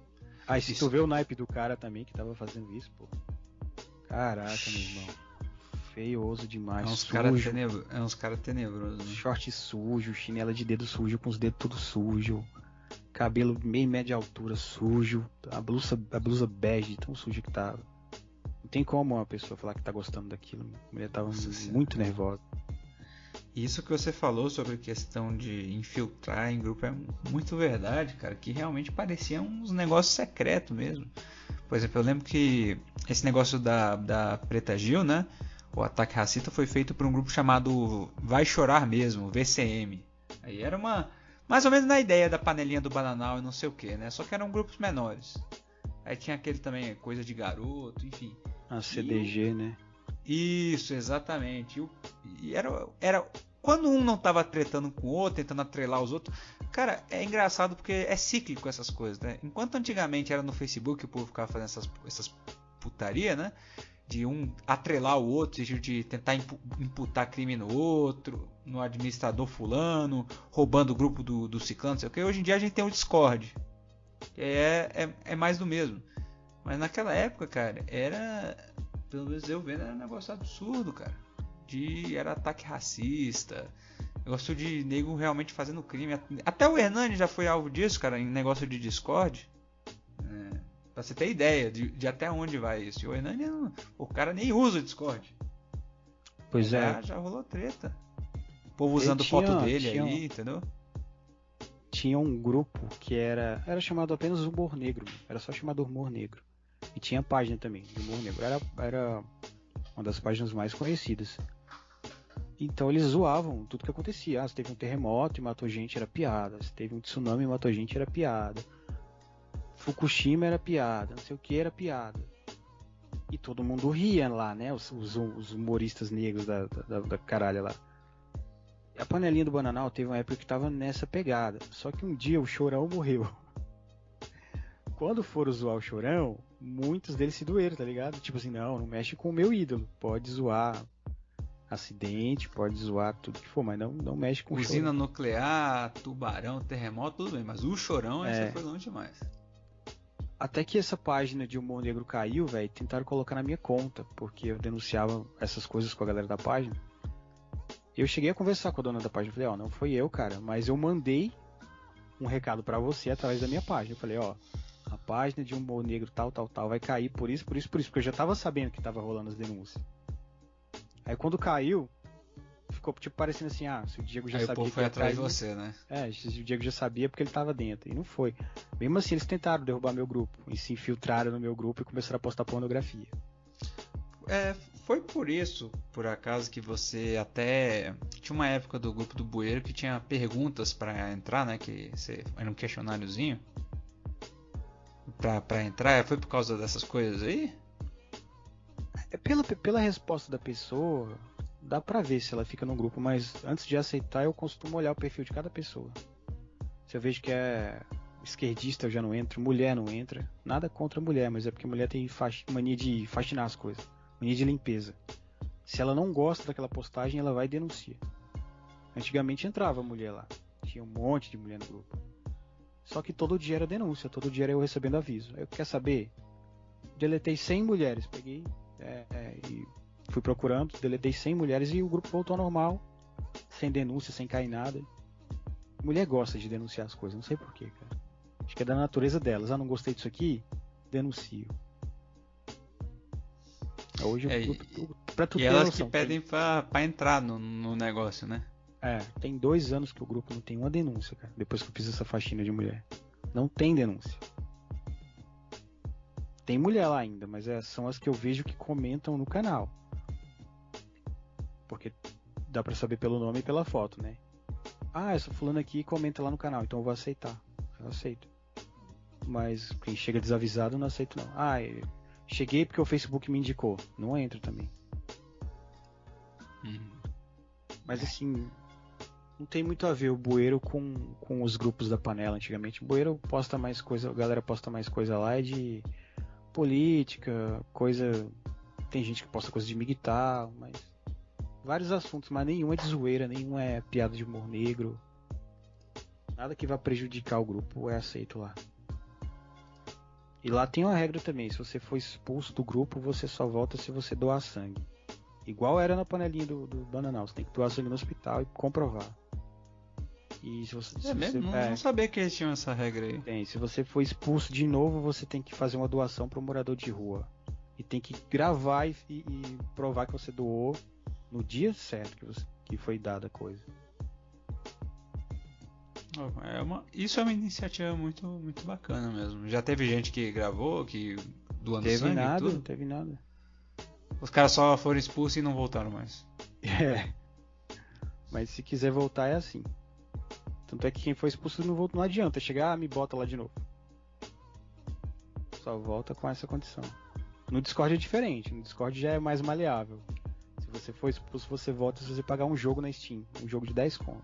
Aí se isso. tu vê o naipe do cara também que tava fazendo isso, pô. Caraca, meu irmão feioso demais. É uns caras tenebro, é uns cara tenebrosos. Né? Short sujo, chinela de dedo sujo, com os dedos tudo sujo. Cabelo meio média altura sujo. A blusa, a blusa bege, tão suja que tava. Não tem como uma pessoa falar que tá gostando daquilo. A mulher tava Nossa, muito nervosa. Isso que você falou sobre questão de infiltrar em grupo é muito verdade, cara. Que realmente parecia uns negócios secretos mesmo. Por exemplo, eu lembro que esse negócio da, da Preta Gil, né? O ataque racista foi feito por um grupo chamado Vai Chorar Mesmo, VCM. Aí era uma. Mais ou menos na ideia da panelinha do Bananal e não sei o que, né? Só que eram grupos menores. Aí tinha aquele também, coisa de garoto, enfim. A CDG, e, né? Isso, exatamente. E, era, era. Quando um não tava tretando com o outro, tentando atrelar os outros. Cara, é engraçado porque é cíclico essas coisas, né? Enquanto antigamente era no Facebook o povo ficava fazendo essas, essas putaria, né? De um atrelar o outro, de tentar imputar crime no outro, no administrador fulano, roubando o grupo do, do ciclano, sei o que. Hoje em dia a gente tem o Discord, é, é, é mais do mesmo. Mas naquela época, cara, era, pelo menos eu vendo, era um negócio absurdo, cara. De, era ataque racista, Negócio de nego realmente fazendo crime. Até o Hernani já foi alvo disso, cara, em negócio de Discord. Pra você ter ideia de, de até onde vai isso. E o Hernani, o cara nem usa o Discord. Pois já, é, já rolou treta. O povo usando tinha- foto dele tinha aí, entendeu? tinha um grupo que era era chamado apenas Humor Negro, era só chamado Humor Negro. E tinha página também de Humor Negro, era, era uma das páginas mais conhecidas. Então eles zoavam tudo que acontecia. Ah, se teve um terremoto e matou gente, era piada. Se teve um tsunami e matou gente, era piada. Fukushima era piada, não sei o que era piada. E todo mundo ria lá, né? Os, os- os humoristas negros da, da, da caralho lá. A panelinha do Bananal teve uma época que tava nessa pegada. Só que um dia o Chorão morreu. *laughs* Quando foram zoar o Chorão, muitos deles se doeram, tá ligado? Tipo assim, não, não mexe com o meu ídolo. Pode zoar acidente, pode zoar tudo que for, mas não, não mexe com o Usina nuclear, tubarão, terremoto, tudo bem. Mas o chorão, É. essa foi longe demais. Até que essa página de humor negro caiu, velho, tentaram colocar na minha conta, porque eu denunciava essas coisas com a galera da página. Eu cheguei a conversar com a dona da página, falei, ó, não foi eu, cara, mas eu mandei um recado pra você através da minha página. Eu falei, ó, a página de humor negro tal, tal, tal vai cair por isso, por isso, por isso, porque eu já tava sabendo que tava rolando as denúncias. Aí quando caiu, ficou tipo parecendo assim, ah, se o Diego já aí o sabia povo que foi atrás de você, né? é, o Diego já sabia porque ele tava dentro. E não foi. Mesmo assim, eles tentaram derrubar meu grupo. E se infiltraram no meu grupo e começaram a postar pornografia. É, foi por isso, por acaso, que você até. Tinha uma época do grupo do Bueiro que tinha perguntas pra entrar, né? Que você... era um questionáriozinho. Pra, pra entrar, foi por causa dessas coisas aí? É pela, pela resposta da pessoa, dá pra ver se ela fica no grupo. Mas antes de aceitar, eu costumo olhar o perfil de cada pessoa. Se eu vejo que é esquerdista, eu já não entro. Mulher não entra. Nada contra mulher, mas é porque mulher tem mania de faxinar as coisas. Mania de limpeza. Se ela não gosta daquela postagem, ela vai e denuncia. Antigamente entrava mulher lá. Tinha um monte de mulher no grupo. Só que todo dia era denúncia, todo dia era eu recebendo aviso. Eu quer saber? Deletei 100 mulheres, peguei é, é, e fui procurando, deletei 100 mulheres e o grupo voltou ao normal, sem denúncia, sem cair nada. Mulher gosta de denunciar as coisas, não sei porquê, cara. Acho que é da natureza delas. Ah, não gostei disso aqui? Denuncio. Hoje É, o grupo, pra tu E elas noção, que pedem pra, pra entrar no, no negócio, né? é, tem dois anos que o grupo não tem uma denúncia, cara. Depois que eu fiz essa faxina de mulher. Não tem denúncia. Tem mulher lá ainda, mas é, são as que eu vejo que comentam no canal. Porque dá pra saber pelo nome e pela foto, né? Ah, essa fulana aqui comenta lá no canal, então eu vou aceitar. Eu aceito. Mas quem chega desavisado não aceito não. Ah, cheguei porque o Facebook me indicou. Não entra também. Uhum. Mas assim, não tem muito a ver o bueiro com, com os grupos da panela antigamente. O bueiro posta mais coisa, a galera posta mais coisa lá é de política, coisa. Tem gente que posta coisa de militar, mas. Vários assuntos, mas nenhum é de zoeira, nenhum é piada de humor negro. Nada que vá prejudicar o grupo é aceito lá. E lá tem uma regra também, se você for expulso do grupo, você só volta se você doar sangue. Igual era na panelinha do, do Bananal, você tem que doar sangue no hospital e comprovar. E se você, se É mesmo? você- Não, é, não sabia que eles tinham essa regra aí. tem. Se você for expulso de novo, você tem que fazer uma doação para um morador de rua. E tem que gravar e, e- e provar que você doou no dia certo que, você, que foi dada a coisa. Oh, É uma, isso é uma iniciativa muito, muito bacana mesmo. Já teve gente que gravou, que doando teve sangue nada, não teve nada. Os caras só foram expulsos e não voltaram mais. É. Mas se quiser voltar é assim. Tanto é que quem foi expulso não volta, não adianta chegar, ah, me bota lá de novo. Só volta com essa condição. No Discord é diferente, no Discord já é mais maleável. Você for expulso, você volta se você pagar um jogo na Steam, um jogo de 10 conto.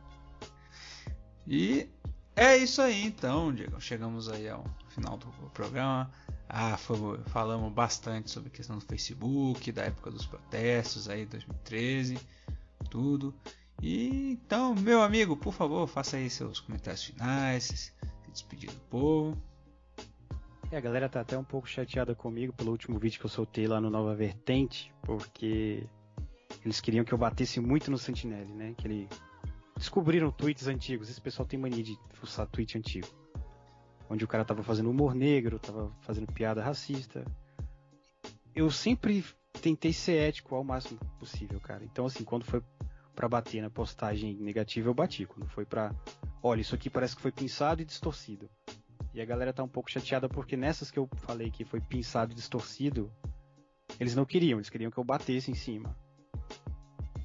E é isso aí então, Diego. Chegamos aí ao final do programa. Ah, foi- falamos bastante sobre a questão do Facebook, da época dos protestos aí, 2013, tudo. E então, meu amigo, por favor, faça aí seus comentários finais, se despedir do povo. E a galera tá até um pouco chateada comigo pelo último vídeo que eu soltei lá no Nova Vertente, porque eles queriam que eu batesse muito no Sentinelle, né? Que ele descobriram tweets antigos. Esse pessoal tem mania de fuçar tweet antigo. Onde o cara tava fazendo humor negro, tava fazendo piada racista. Eu sempre tentei ser ético ao máximo possível, cara. Então, assim, quando foi para bater na postagem negativa, eu bati. Quando foi para, olha, isso aqui parece que foi pinçado e distorcido. E a galera tá um pouco chateada porque nessas que eu falei que foi pinçado e distorcido, eles não queriam, eles queriam que eu batesse em cima.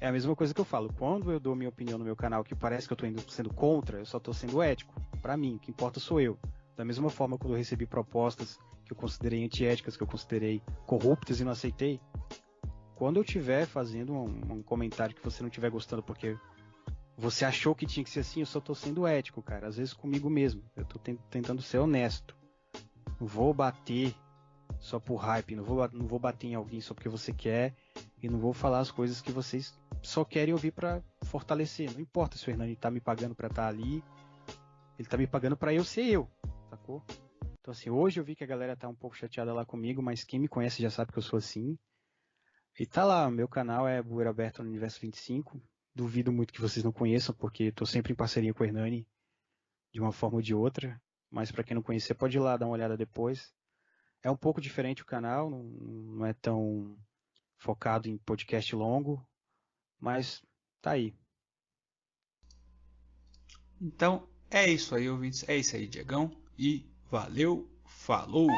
É a mesma coisa que eu falo. Quando eu dou minha opinião no meu canal que parece que eu indo sendo contra, eu só tô sendo ético. Para mim, o que importa sou eu. Da mesma forma quando eu recebi propostas que eu considerei antiéticas, que eu considerei corruptas e não aceitei, quando eu estiver fazendo um, um, comentário que você não estiver gostando porque você achou que tinha que ser assim, eu só tô sendo ético, cara. Às vezes comigo mesmo. Eu tô tentando ser honesto. Não vou bater só por hype, não vou, não vou bater em alguém só porque você quer e não vou falar as coisas que vocês só querem ouvir para fortalecer. Não importa se o Hernani tá me pagando para estar tá ali, ele tá me pagando para eu ser eu, sacou? Então assim, hoje eu vi que a galera tá um pouco chateada lá comigo, mas quem me conhece já sabe que eu sou assim. E tá lá, meu canal é Bueira Aberto no Universo 25. Duvido muito que vocês não conheçam, porque tô sempre em parceria com o Hernani, de uma forma ou de outra. Mas para quem não conhecer, pode ir lá dar uma olhada depois. É um pouco diferente o canal, não, não é tão focado em podcast longo, mas tá aí. Então é isso aí, ouvintes. É isso aí, Diegão. E valeu, falou!